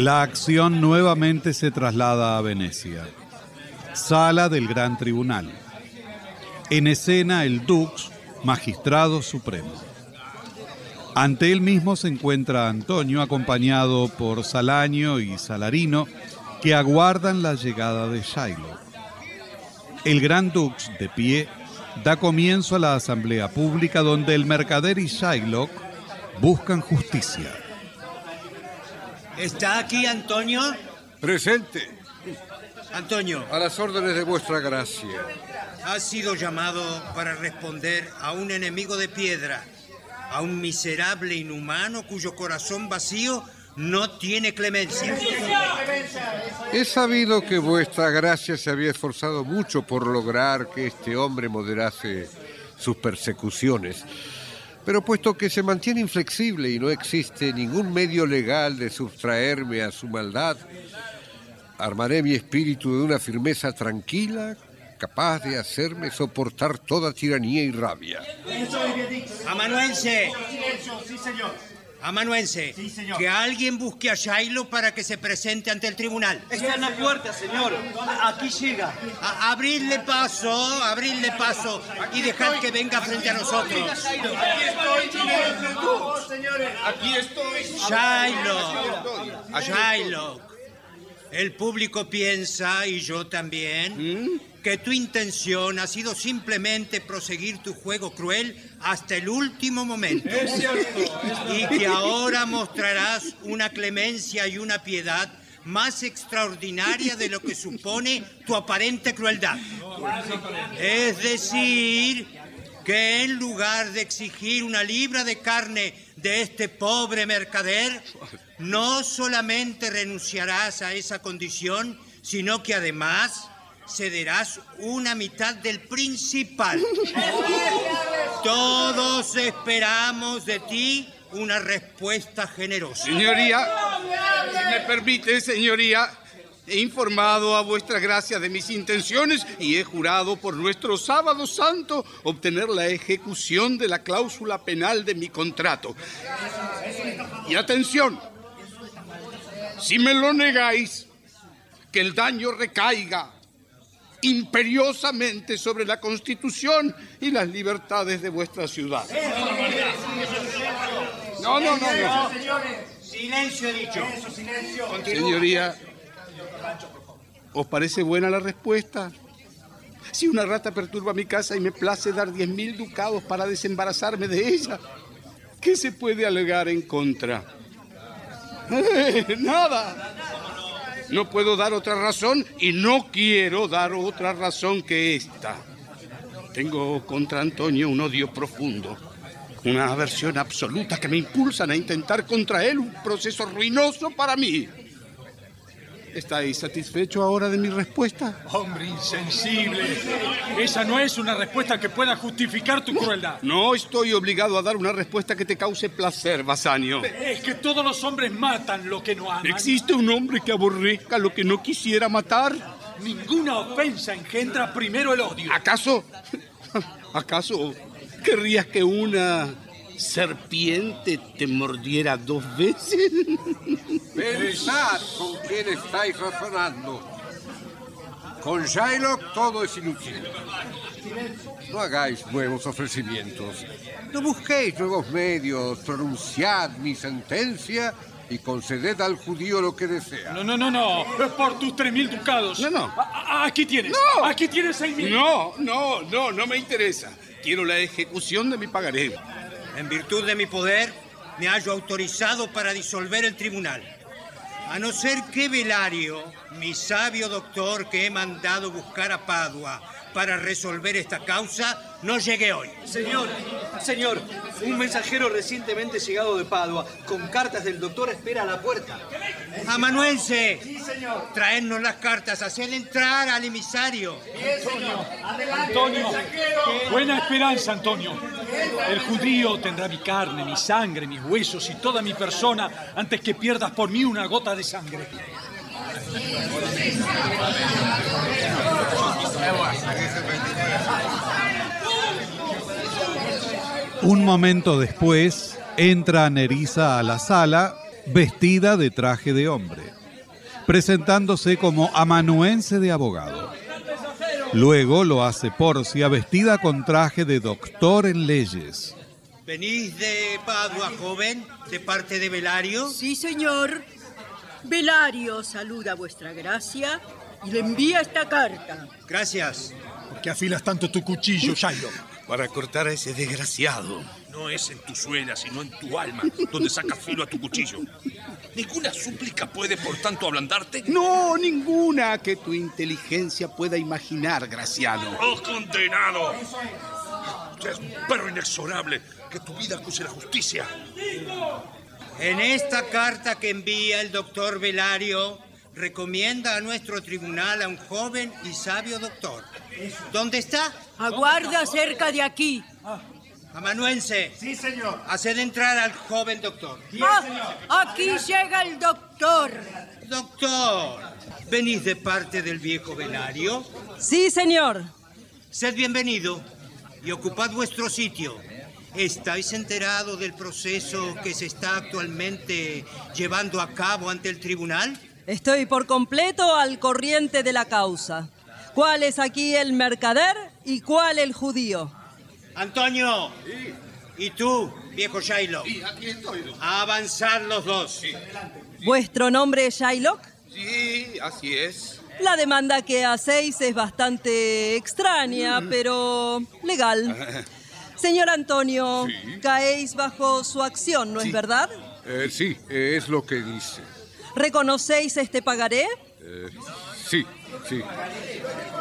La acción nuevamente se traslada a Venecia. Sala del Gran Tribunal. En escena el Dux, magistrado supremo. Ante él mismo se encuentra Antonio acompañado por Salaño y Salarino que aguardan la llegada de Shiloh. El gran Dux, de pie, da comienzo a la asamblea pública donde el mercader y Shylock buscan justicia. ¿Está aquí Antonio? Presente. Antonio. A las órdenes de vuestra gracia. Ha sido llamado para responder a un enemigo de piedra, a un miserable inhumano cuyo corazón vacío no tiene clemencia. He sabido que vuestra gracia se había esforzado mucho por lograr que este hombre moderase sus persecuciones. Pero puesto que se mantiene inflexible y no existe ningún medio legal de sustraerme a su maldad, armaré mi espíritu de una firmeza tranquila, capaz de hacerme soportar toda tiranía y rabia. Amanuense, Sí, señor. Amanuense, que alguien busque a Shiloh para que se presente ante el tribunal. Está en la puerta, señor. Aquí llega. A- abridle paso, abridle paso y dejad que venga frente a nosotros. Aquí estoy. Shiloh, Shiloh, el público piensa, y yo también, que tu intención ha sido simplemente proseguir tu juego cruel hasta el último momento. Es cierto. Y que ahora mostrarás una clemencia y una piedad más extraordinaria de lo que supone tu aparente crueldad. Es decir, que en lugar de exigir una libra de carne de este pobre mercader, no solamente renunciarás a esa condición, sino que además cederás una mitad del principal. Todos esperamos de ti una respuesta generosa. Señoría, si me permite, señoría, he informado a vuestra gracia de mis intenciones y he jurado por nuestro sábado santo obtener la ejecución de la cláusula penal de mi contrato. Y atención, si me lo negáis, que el daño recaiga imperiosamente sobre la constitución y las libertades de vuestra ciudad. No, no, no, no. Silencio, he dicho. Señoría, ¿os parece buena la respuesta? Si una rata perturba mi casa y me place dar diez mil ducados para desembarazarme de ella, ¿qué se puede alegar en contra? Eh, nada. No puedo dar otra razón y no quiero dar otra razón que esta. Tengo contra Antonio un odio profundo, una aversión absoluta que me impulsan a intentar contra él un proceso ruinoso para mí. ¿Estáis satisfecho ahora de mi respuesta? Hombre insensible. Esa no es una respuesta que pueda justificar tu crueldad. No estoy obligado a dar una respuesta que te cause placer, Basanio. Es que todos los hombres matan lo que no aman. ¿Existe un hombre que aborrezca lo que no quisiera matar? Ninguna ofensa engendra primero el odio. ¿Acaso? ¿Acaso querrías que una serpiente te mordiera dos veces? Pensad con quién estáis razonando. Con Shylock todo es inútil. No hagáis nuevos ofrecimientos. No busquéis nuevos medios. Pronunciad mi sentencia y conceded al judío lo que desea. No, no, no, no. Es por tus tres mil ducados. No, no. A- a- aquí tienes. No. Aquí tienes seis mil. No, no, no, no me interesa. Quiero la ejecución de mi pagaré. En virtud de mi poder, me hallo autorizado para disolver el tribunal. A no ser que Velario, mi sabio doctor que he mandado buscar a Padua para resolver esta causa, no llegue hoy. Señor, señor, un mensajero recientemente llegado de Padua con cartas del doctor espera a la puerta. Amanuense, traednos las cartas, haced entrar al emisario. Antonio, buena esperanza, Antonio. El judío tendrá mi carne, mi sangre, mis huesos y toda mi persona antes que pierdas por mí una gota de sangre. Un momento después, entra Nerissa a la sala vestida de traje de hombre, presentándose como amanuense de abogado. Luego lo hace Porcia vestida con traje de doctor en leyes. ¿Venís de Padua, joven? ¿De parte de Velario? Sí, señor. Velario saluda a vuestra gracia y le envía esta carta. Gracias. ¿Por qué afilas tanto tu cuchillo, Shylock? Para cortar a ese desgraciado. No es en tu suela, sino en tu alma, donde sacas filo a tu cuchillo. ¿Ninguna súplica puede, por tanto, ablandarte? No, ninguna que tu inteligencia pueda imaginar, Graciano. ¡Oh, condenado! Seas un perro inexorable, que tu vida acuse la justicia. En esta carta que envía el doctor Velario, recomienda a nuestro tribunal a un joven y sabio doctor. ¿Dónde está? Aguarda cerca de aquí. Amanuense. Sí, señor. Haced entrar al joven doctor. Ah, aquí llega el doctor. Doctor, ¿venís de parte del viejo Velario? Sí, señor. Sed bienvenido y ocupad vuestro sitio. ¿Estáis enterado del proceso que se está actualmente llevando a cabo ante el tribunal? Estoy por completo al corriente de la causa. ¿Cuál es aquí el mercader y cuál el judío? Antonio. ¿Y tú, viejo Shiloh? Sí, aquí estoy. A avanzar los dos. ¿Vuestro nombre es Shylock? Sí, así es. La demanda que hacéis es bastante extraña, pero legal. Señor Antonio, caéis bajo su acción, ¿no es verdad? Eh, sí, es lo que dice. ¿Reconocéis este pagaré? Eh, sí, sí.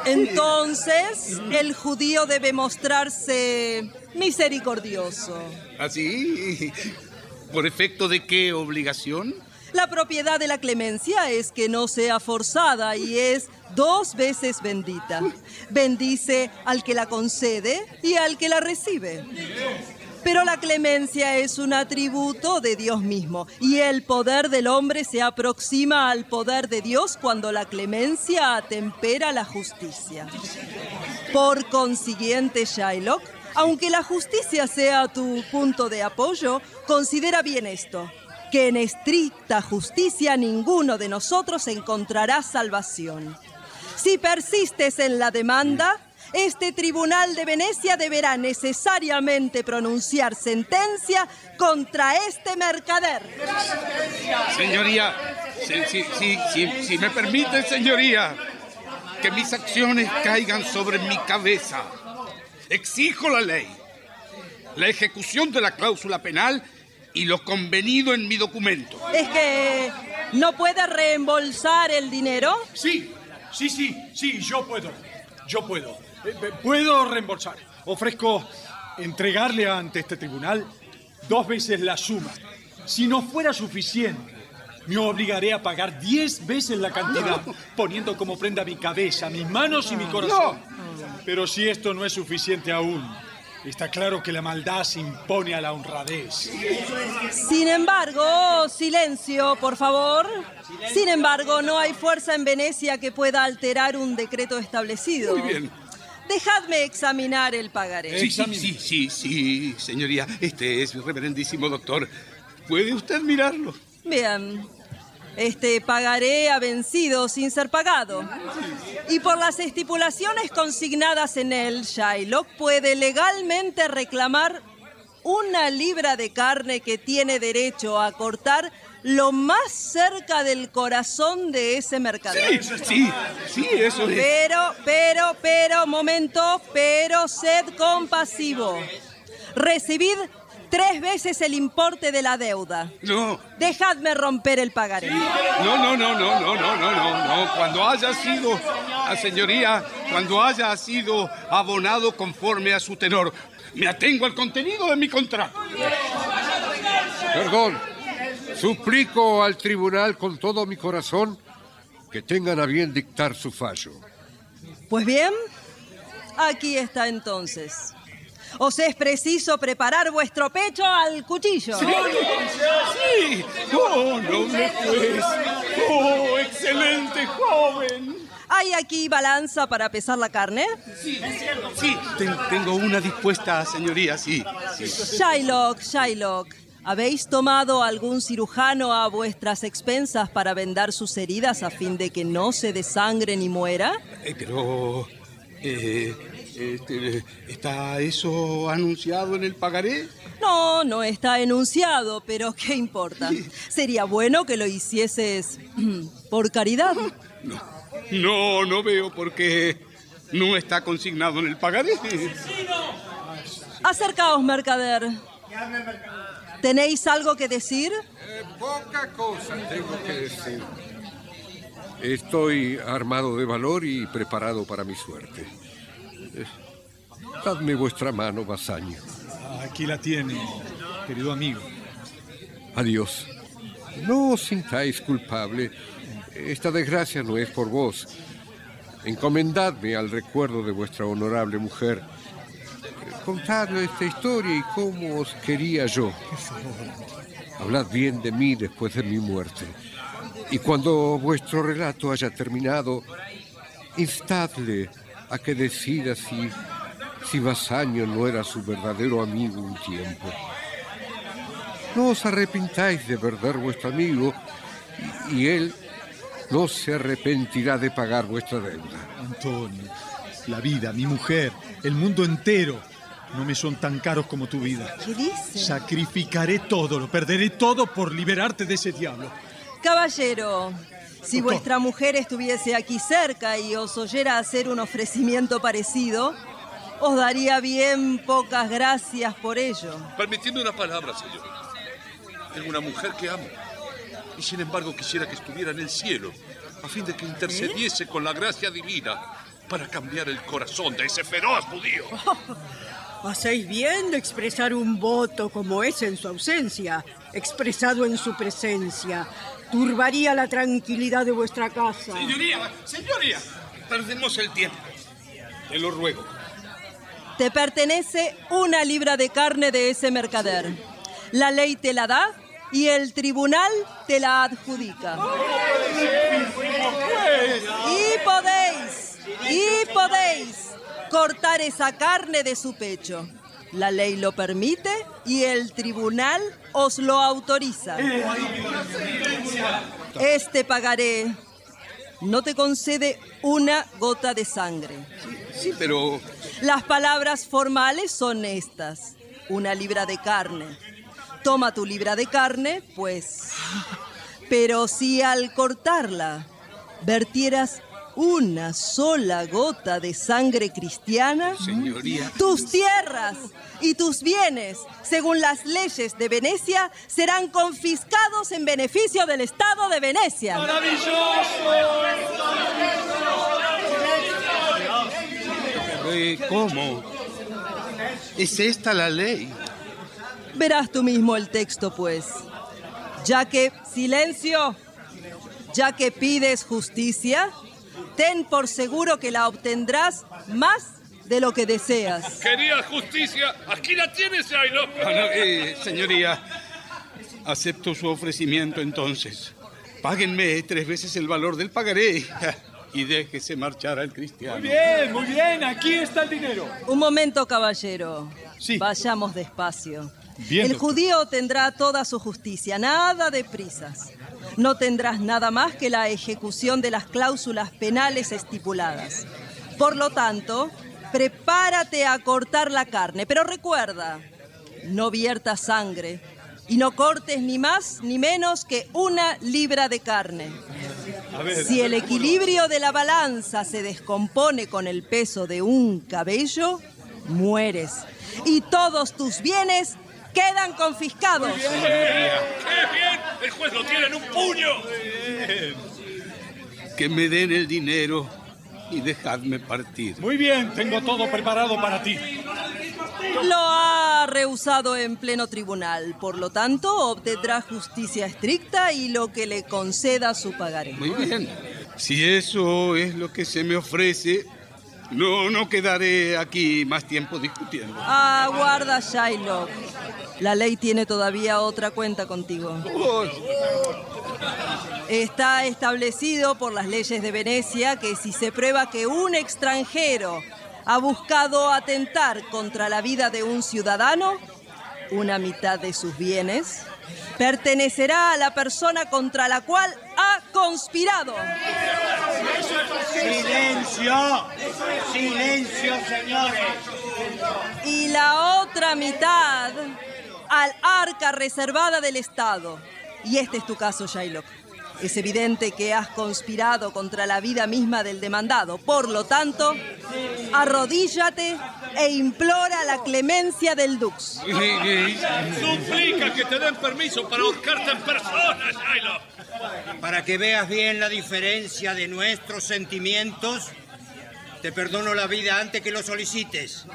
Entonces, el judío debe mostrarse misericordioso. ¿Así? ¿Por efecto de qué obligación? La propiedad de la clemencia es que no sea forzada y es dos veces bendita. Bendice al que la concede y al que la recibe. Pero la clemencia es un atributo de Dios mismo y el poder del hombre se aproxima al poder de Dios cuando la clemencia atempera la justicia. Por consiguiente, Shylock, aunque la justicia sea tu punto de apoyo, considera bien esto, que en estricta justicia ninguno de nosotros encontrará salvación. Si persistes en la demanda, este tribunal de Venecia deberá necesariamente pronunciar sentencia contra este mercader. Señoría, si, me permite, señoría, que mis acciones caigan sobre mi cabeza. Exijo la ley, la ejecución de la cláusula penal y lo convenido en mi documento. ¿Es que no puede reembolsar el dinero? Sí, sí, sí, sí, yo puedo. Yo puedo. Eh, eh, Puedo reembolsar. Ofrezco entregarle ante este tribunal dos veces la suma. Si no fuera suficiente, me obligaré a pagar diez veces la cantidad, poniendo como prenda mi cabeza, mis manos y mi corazón. Pero si esto no es suficiente aún, está claro que la maldad se impone a la honradez. Sin embargo, silencio, por favor. Sin embargo, no hay fuerza en Venecia que pueda alterar un decreto establecido. Muy bien. Dejadme examinar el pagaré. Sí, sí, sí, sí, sí, señoría. Este es mi reverendísimo doctor. ¿Puede usted mirarlo? Bien. Este pagaré ha vencido sin ser pagado. Y por las estipulaciones consignadas en él, Shylock puede legalmente reclamar una libra de carne que tiene derecho a cortar lo más cerca del corazón de ese mercader. Sí, sí, sí, eso es. Pero, pero, pero, momento, pero sed compasivo. Recibid tres veces el importe de la deuda. No, Dejadme romper el pagaré. no, no, no, no, no, no, no, no, no. Cuando haya sido, a señoría, cuando haya sido abonado conforme a su tenor, me atengo al contenido de mi contrato. Perdón. Suplico al tribunal con todo mi corazón que tengan a bien dictar su fallo. Pues bien, aquí está entonces. Os es preciso preparar vuestro pecho al cuchillo. Sí. Oh, noble juez. Oh, excelente joven. ¿Hay aquí balanza para pesar la carne? Sí, sí. ten- tengo una dispuesta, señoría, sí. sí. Shylock, Shylock, ¿habéis tomado algún cirujano a vuestras expensas para vendar sus heridas a fin de que no se desangre ni muera? Eh, pero, eh, este, ¿está eso anunciado en el pagaré? No, no está enunciado, pero ¿qué importa? Sería bueno que lo hicieses por caridad. No, no veo por qué. no está consignado en el pagaré. Acercaos, mercader. ¿Tenéis algo que decir? Eh, poca cosa tengo que decir. Estoy armado de valor y preparado para mi suerte. Dadme vuestra mano, vasallo. Aquí la tiene, querido amigo. Adiós. No os sintáis culpable. Esta desgracia no es por vos. Encomendadme al recuerdo de vuestra honorable mujer. Contadle esta historia y cómo os quería yo. Hablad bien de mí después de mi muerte. Y cuando vuestro relato haya terminado, instadle a que decida si, si Basaño no era su verdadero amigo un tiempo. No os arrepintáis de perder vuestro amigo y, y él no se arrepentirá de pagar vuestra deuda. Antonio, la vida, mi mujer, el mundo entero no me son tan caros como tu vida. ¿Qué dice? Sacrificaré todo, lo perderé todo por liberarte de ese diablo. Caballero, si vuestra mujer estuviese aquí cerca y os oyera hacer un ofrecimiento parecido, os daría bien pocas gracias por ello. Permitidme una palabra, señor. Tengo una mujer que amo. Y sin embargo quisiera que estuviera en el cielo, a fin de que intercediese con la gracia divina para cambiar el corazón de ese feroz judío. Hacéis bien de expresar un voto como ese en su ausencia, expresado en su presencia. Turbaría la tranquilidad de vuestra casa. Señoría, señoría, perdemos el tiempo. Te lo ruego. Te pertenece una libra de carne de ese mercader. La ley te la da y el tribunal te la adjudica. Y podéis, y podéis cortar esa carne de su pecho. La ley lo permite y el tribunal os lo autoriza. Este pagaré no te concede una gota de sangre. Sí, pero Las palabras formales son estas. Una libra de carne. Toma tu libra de carne, pues. Pero si al cortarla vertieras una sola gota de sangre cristiana, Señoría. tus tierras y tus bienes, según las leyes de Venecia, serán confiscados en beneficio del Estado de Venecia. Eh, ¿Cómo? ¿Es esta la ley? Verás tú mismo el texto, pues. Ya que, silencio, ya que pides justicia, ten por seguro que la obtendrás más de lo que deseas. Quería justicia, aquí la tienes, Jairo. Ah, no, eh, señoría, acepto su ofrecimiento entonces. Páguenme tres veces el valor del pagaré y déjese marchar al cristiano. Muy bien, muy bien, aquí está el dinero. Un momento, caballero. Vayamos despacio. Bien, el doctor. judío tendrá toda su justicia, nada de prisas. No tendrás nada más que la ejecución de las cláusulas penales estipuladas. Por lo tanto, prepárate a cortar la carne, pero recuerda, no viertas sangre y no cortes ni más ni menos que una libra de carne. Ver, Si el equilibrio de la balanza se descompone con el peso de un cabello, mueres. Y todos tus bienes quedan confiscados. ¡Qué bien! El juez lo tiene en un puño. Que me den el dinero y dejadme partir. Muy bien, tengo todo preparado para ti. Lo ha rehusado en pleno tribunal, por lo tanto obtendrá justicia estricta y lo que le conceda su pagaré. Muy bien. Si eso es lo que se me ofrece, no, no quedaré aquí más tiempo discutiendo. Aguarda, Shylock. La ley tiene todavía otra cuenta contigo. Está establecido por las leyes de Venecia que si se prueba que un extranjero ha buscado atentar contra la vida de un ciudadano, una mitad de sus bienes pertenecerá a la persona contra la cual ha conspirado. ¡Silencio! ¡Silencio, señores! Y la otra mitad al arca reservada del Estado. Y este es tu caso, Shylock. Es evidente que has conspirado contra la vida misma del demandado. Por lo tanto, arrodíllate e implora la clemencia del Dux. Suplica que te den permiso para ahorcarte en persona, Shiloh. Para que veas bien la diferencia de nuestros sentimientos, te perdono la vida antes que lo solicites.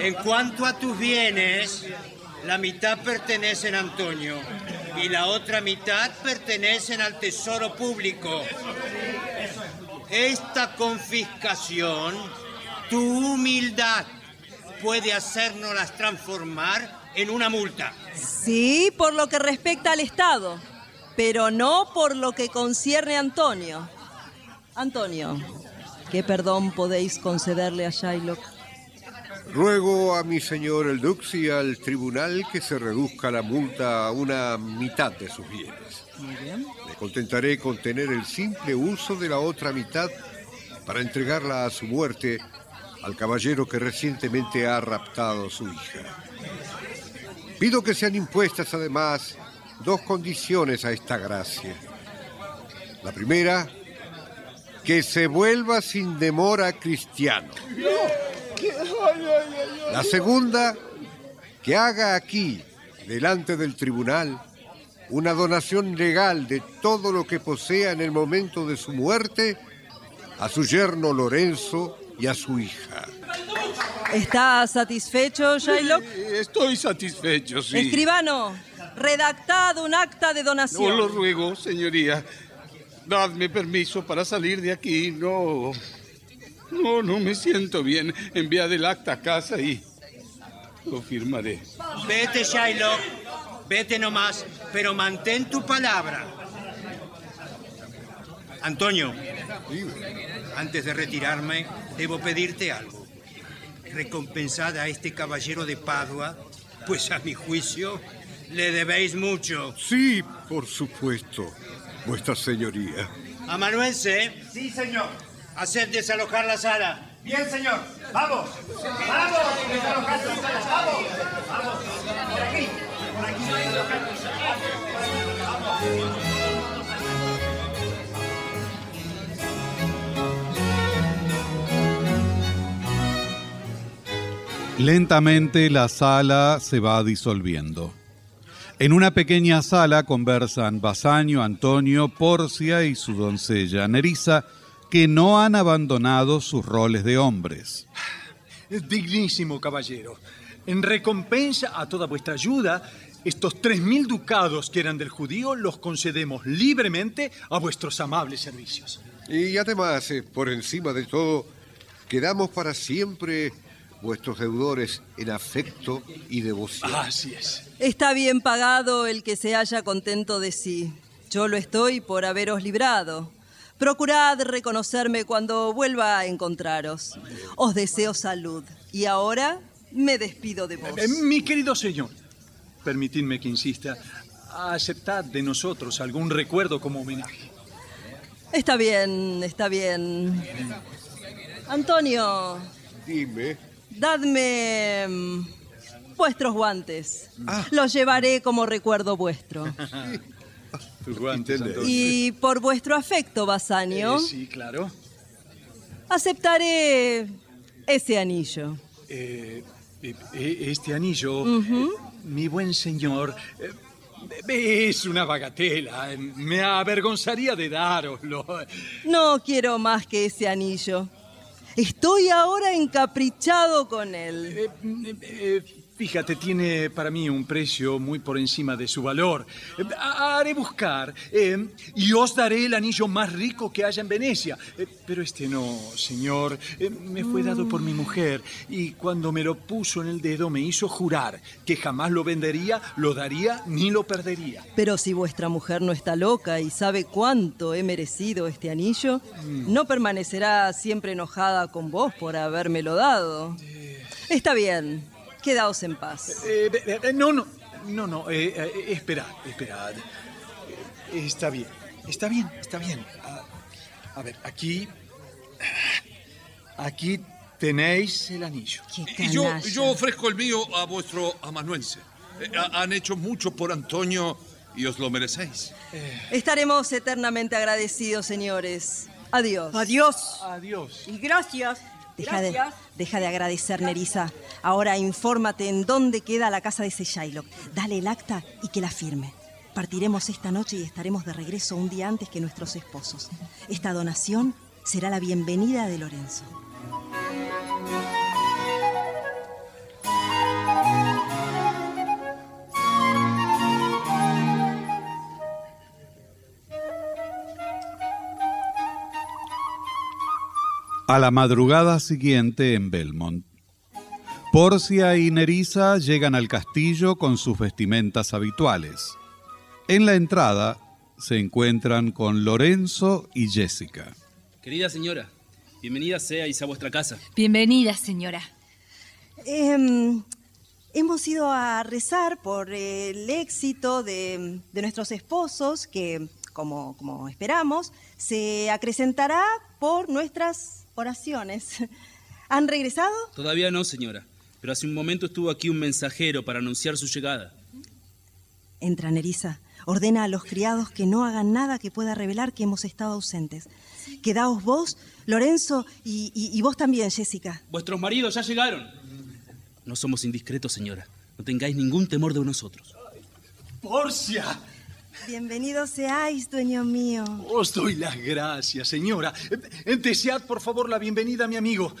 En cuanto a tus bienes, la mitad pertenecen a Antonio y la otra mitad pertenecen al Tesoro Público. Esta confiscación, tu humildad, puede hacernoslas transformar en una multa. Sí, por lo que respecta al Estado, pero no por lo que concierne a Antonio. Antonio, ¿qué perdón podéis concederle a Shylock? Ruego a mi señor el Dux y al tribunal que se reduzca la multa a una mitad de sus bienes. Muy bien. Me contentaré con tener el simple uso de la otra mitad para entregarla a su muerte al caballero que recientemente ha raptado a su hija. Pido que sean impuestas además dos condiciones a esta gracia. La primera, que se vuelva sin demora cristiano. La segunda, que haga aquí, delante del tribunal, una donación legal de todo lo que posea en el momento de su muerte a su yerno Lorenzo y a su hija. ¿Está satisfecho, Shylock? Estoy satisfecho, sí. Escribano, redactad un acta de donación. No lo ruego, señoría. Dadme permiso para salir de aquí. No. No, no me siento bien. Enviad el acta a casa y lo firmaré. Vete, Shylock. Vete nomás, pero mantén tu palabra. Antonio, antes de retirarme, debo pedirte algo. Recompensad a este caballero de Padua, pues a mi juicio le debéis mucho. Sí, por supuesto, vuestra señoría. Amanuense, Sí, señor. Haced desalojar la sala. Bien, señor. Vamos. Vamos. Desalojando la sala. Vamos. Vamos. Por aquí. Por aquí. Vamos. Lentamente la sala se va disolviendo. En una pequeña sala conversan Basanio, Antonio, Porcia y su doncella Nerissa, que no han abandonado sus roles de hombres. Dignísimo caballero, en recompensa a toda vuestra ayuda, estos tres mil ducados que eran del judío los concedemos libremente a vuestros amables servicios. Y además, eh, por encima de todo, quedamos para siempre vuestros deudores en afecto y devoción. Así es. Está bien pagado el que se haya contento de sí. Yo lo estoy por haberos librado. Procurad reconocerme cuando vuelva a encontraros. Os deseo salud. Y ahora me despido de vos. Eh, mi querido señor, permitidme que insista, aceptad de nosotros algún recuerdo como homenaje. Está bien, está bien. Antonio, Dime. dadme mm, vuestros guantes. Los llevaré como recuerdo vuestro. Tus guantes, Antonio. Y por vuestro afecto, Basanio, Eh, sí, claro. aceptaré ese anillo. Eh, eh, eh, este anillo, mi buen señor, es una bagatela. Me avergonzaría de dároslo. No quiero más que ese anillo. Estoy ahora encaprichado con él. Eh, fíjate, tiene para mí un precio muy por encima de su valor. Eh, ha- haré buscar eh, y os daré el anillo más rico que haya en Venecia. Eh, pero este no, señor. Eh, me fue dado por mi mujer y cuando me lo puso en el dedo me hizo jurar que jamás lo vendería, lo daría ni lo perdería. Pero si vuestra mujer no está loca y sabe cuánto he merecido este anillo, no permanecerá siempre enojada con vos por habérmelo dado. Está bien, quedaos en paz. Eh, eh, no, no, no, no, eh, eh, esperad, esperad. Eh, está bien, está bien, está bien. Ah, a ver, aquí. Aquí tenéis el anillo. Y yo, yo ofrezco el mío a vuestro amanuense. Eh, ha- han hecho mucho por Antonio y os lo merecéis. Estaremos eternamente agradecidos, señores. Adiós. Adiós. Adiós. Y gracias. Deja de, deja de agradecer, Nerissa. Ahora infórmate en dónde queda la casa de ese Shylock. Dale el acta y que la firme. Partiremos esta noche y estaremos de regreso un día antes que nuestros esposos. Esta donación será la bienvenida de Lorenzo. A la madrugada siguiente en Belmont. Porcia y Nerissa llegan al castillo con sus vestimentas habituales. En la entrada se encuentran con Lorenzo y Jessica. Querida señora, bienvenida seáis a vuestra casa. Bienvenida, señora. Em, hemos ido a rezar por el éxito de, de nuestros esposos, que, como, como esperamos, se acrecentará por nuestras oraciones. ¿Han regresado? Todavía no, señora, pero hace un momento estuvo aquí un mensajero para anunciar su llegada. Entra, Nerissa. Ordena a los criados que no hagan nada que pueda revelar que hemos estado ausentes. Quedaos vos, Lorenzo, y, y- y vos también, Jessica. Vuestros maridos ya llegaron. No somos indiscretos, señora. No tengáis ningún temor de nosotros. ¡Porcia! Bienvenidos seáis, dueño mío. Os doy las gracias, señora. Desead, por favor, la bienvenida a mi amigo.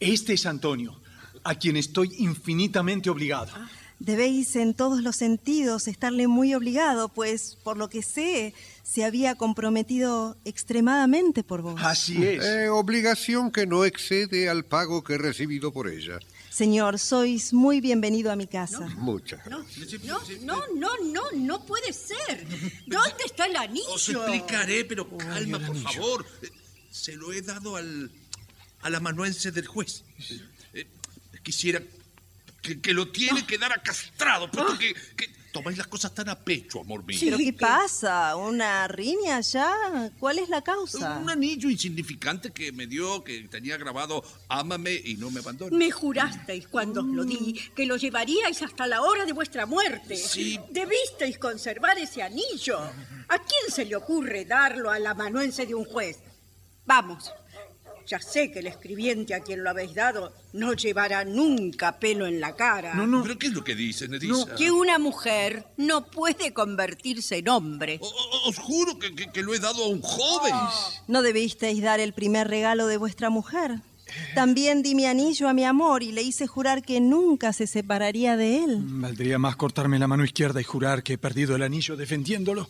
Este es Antonio, a quien estoy infinitamente obligado. Debéis en todos los sentidos estarle muy obligado, pues por lo que sé, se había comprometido extremadamente por vos. Así es. Eh, obligación que no excede al pago que he recibido por ella. Señor, sois muy bienvenido a mi casa. Muchas No, gracias. no, no, no, no, no puede ser. ¿Dónde está el anillo? Os explicaré, pero calma, por favor. Se lo he dado al, al amanuense del juez. Eh, quisiera que, que lo tiene que dar a castrado, puesto que, que tomáis las cosas tan a pecho, amor mío. ¿Pero qué pasa? ¿Una riña ya? ¿Cuál es la causa? Un anillo insignificante que me dio, que tenía grabado Ámame y no me abandones. Me jurasteis cuando os lo di que lo llevaríais hasta la hora de vuestra muerte. Sí. Debisteis conservar ese anillo. ¿A quién se le ocurre darlo al amanuense de un juez? Vamos. Ya sé que el escribiente a quien lo habéis dado no llevará nunca pelo en la cara. ¿Pero qué es lo que dice, Nerissa? Que una mujer no puede convertirse en hombre. Os juro que, que- que lo he dado a un joven. ¿No debisteis dar el primer regalo de vuestra mujer? También di mi anillo a mi amor y le hice jurar que nunca se separaría de él. Valdría más cortarme la mano izquierda y jurar que he perdido el anillo defendiéndolo.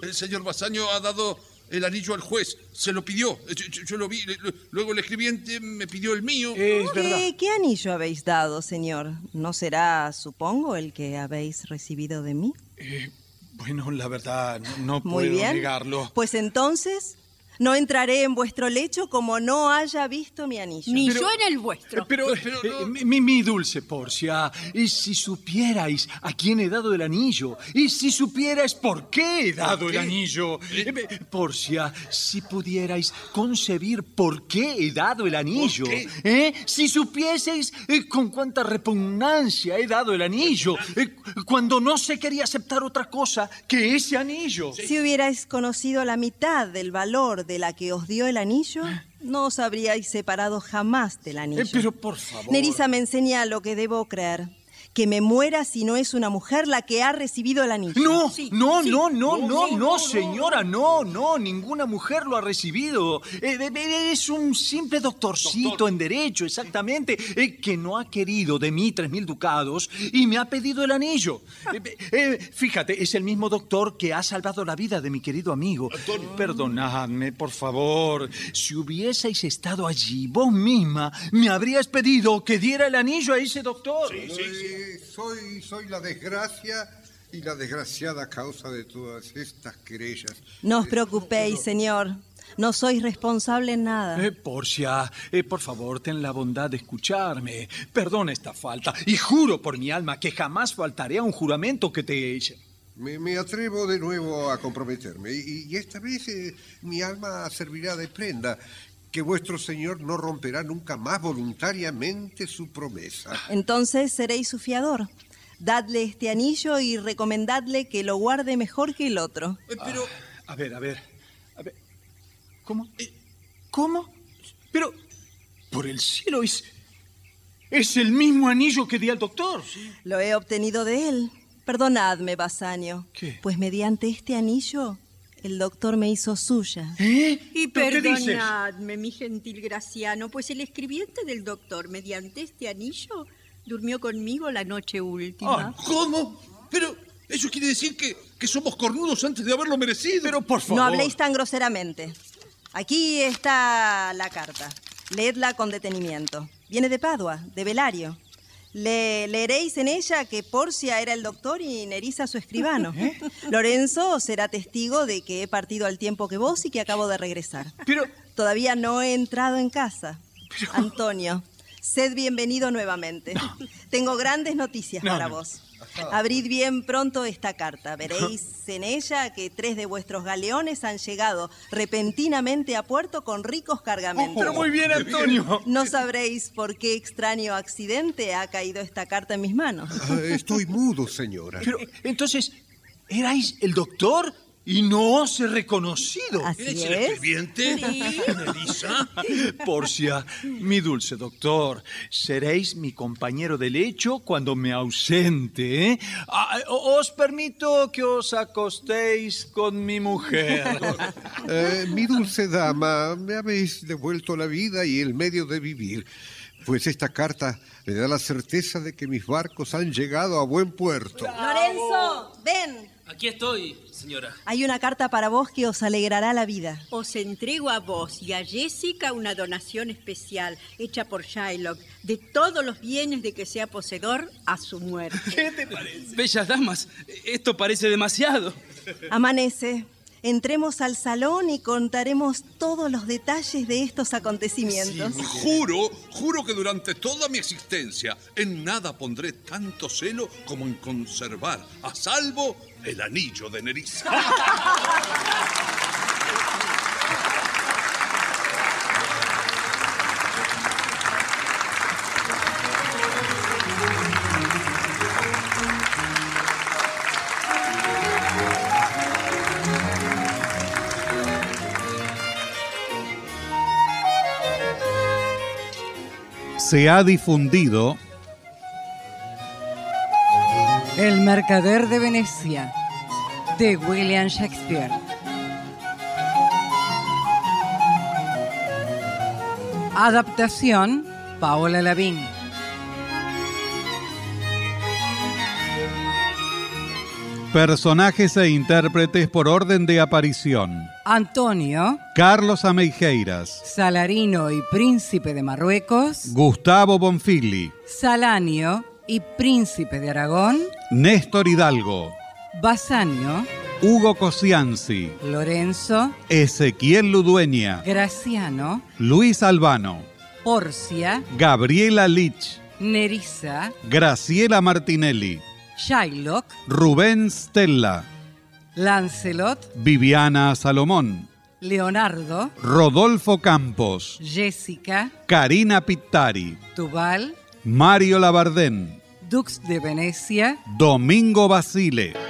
El señor Basaño ha dado el anillo al juez. Se lo pidió. Yo, yo- yo lo vi. Luego el escribiente me pidió el mío. ¿Qué, qué anillo habéis dado, señor? ¿No será, supongo, el que habéis recibido de mí? Bueno, la verdad, no, no Muy puedo bien. negarlo. Pues entonces, no entraré en vuestro lecho como no haya visto mi anillo. Ni yo en el vuestro. Pero, eh, mi, mi dulce Porcia, y si supierais a quién he dado el anillo, y si supierais por qué he dado el anillo, Eh, eh, Porcia, si pudierais concebir por qué he dado el anillo? ¿eh? si supieseis eh, con cuánta repugnancia he dado el anillo, eh, cuando no se quería aceptar otra cosa que ese anillo. Si hubierais conocido la mitad del valor de la que os dio el anillo, no os habríais separado jamás del anillo. Eh, pero por favor. Nerissa me enseña lo que debo creer. Que me muera si no es una mujer la que ha recibido el anillo. No, no, no, no, no, no, señora, no, no, ninguna mujer lo ha recibido. Eh, es un simple doctorcito en derecho, exactamente, eh, que no ha querido de mí tres mil ducados y me ha pedido el anillo. Eh, eh, fíjate, es el mismo doctor que ha salvado la vida de mi querido amigo. Perdonadme, por favor. Si hubieseis estado allí vos misma, me habrías pedido que diera el anillo a ese doctor. Soy, soy la desgracia y la desgraciada causa de todas estas querellas. No os preocupéis, señor. No sois responsable en nada. Eh, Porcia, eh, por favor, ten la bondad de escucharme. Perdona esta falta y juro por mi alma que jamás faltaré a un juramento que te he hecho. Me, me atrevo de nuevo a comprometerme y, y esta vez eh, mi alma servirá de prenda. Que vuestro señor no romperá nunca más voluntariamente su promesa. Entonces seréis su fiador. Dadle este anillo y recomendadle que lo guarde mejor que el otro. Pero... a ver, a ver. A ver. ¿Cómo? ¿Cómo? Pero... Por el cielo es... Es el mismo anillo que di al doctor. Lo he obtenido de él. Perdonadme, Basanio. ¿Qué? Pues mediante este anillo, el doctor me hizo suya. Y ¿Pero qué dices? perdonadme, mi gentil Graciano, pues el escribiente del doctor, mediante este anillo, durmió conmigo la noche última. Ah, ¿Cómo? Pero eso quiere decir que, que somos cornudos antes de haberlo merecido. Pero por No habléis tan groseramente. Aquí está la carta. Leedla con detenimiento. Viene de Padua, de Velario. Le leeréis en ella que Porcia era el doctor y Nerissa su escribano. Lorenzo será testigo de que he partido al tiempo que vos y que acabo de regresar. Pero todavía no he entrado en casa. Antonio, sed bienvenido nuevamente. Tengo grandes noticias No, para no. vos. Abrid bien pronto esta carta. Veréis en ella que tres de vuestros galeones han llegado repentinamente a puerto con ricos cargamentos. Pero muy bien, Antonio. No sabréis por qué extraño accidente ha caído esta carta en mis manos. Ah, Estoy mudo, señora. Pero entonces, ¿erais el doctor y no os he reconocido? Así ¿Eres el es. escribiente? Sí. Elisa. Porcia, mi dulce doctor, seréis mi compañero de lecho cuando me ausente. ¿eh? Ah, os permito que os acostéis con mi mujer. Eh, mi dulce dama, me habéis devuelto la vida y el medio de vivir. Pues esta carta me da la certeza de que mis barcos han llegado a buen puerto. Lorenzo, ven. Aquí estoy, señora. Hay una carta para vos que os alegrará la vida. Os entrego a vos y a Jessica una donación especial hecha por Shylock de todos los bienes de que sea poseedor a su muerte. ¿Qué te parece? Bellas damas, esto parece demasiado. Amanece. Entremos al salón y contaremos todos los detalles de estos acontecimientos. Juro, juro que durante toda mi existencia en nada pondré tanto celo como en conservar a salvo el anillo de Nerissa. Se ha difundido El mercader de Venecia, de William Shakespeare. Adaptación, Paola Lavín. Personajes e intérpretes por orden de aparición. Antonio, Carlos Ameijeiras, Salarino y Príncipe de Marruecos. Gustavo Bonfigli, Salanio y Príncipe de Aragón. Néstor Hidalgo, Basanio, Hugo Cosianzi, Lorenzo, Ezequiel Ludueña, Graciano, Luis Albano, Porcia, Gabriela Lich, Nerissa, Graciela Martinelli, Shylock, Rubén Stella, Lancelot, Viviana Salomón, Leonardo, Rodolfo Campos, Jessica, Karina Pittari, Tubal, Mario Labardén, Dux de Venecia, Domingo Basile.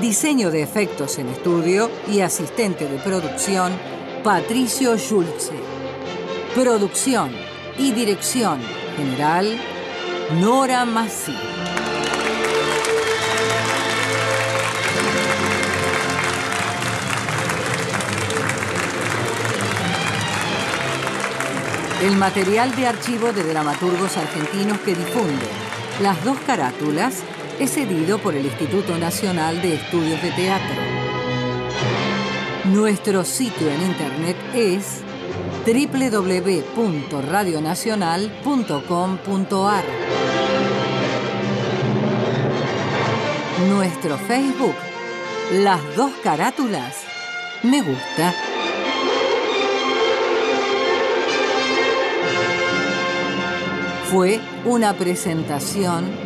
Diseño de efectos en estudio y asistente de producción, Patricio Schulze. Producción y dirección general, Nora Massi. El material de archivo de dramaturgos argentinos que difunde las dos carátulas es cedido por el Instituto Nacional de Estudios de Teatro. Nuestro sitio en internet es www.radionacional.com.ar. Nuestro Facebook, las dos carátulas, me gusta. Fue una presentación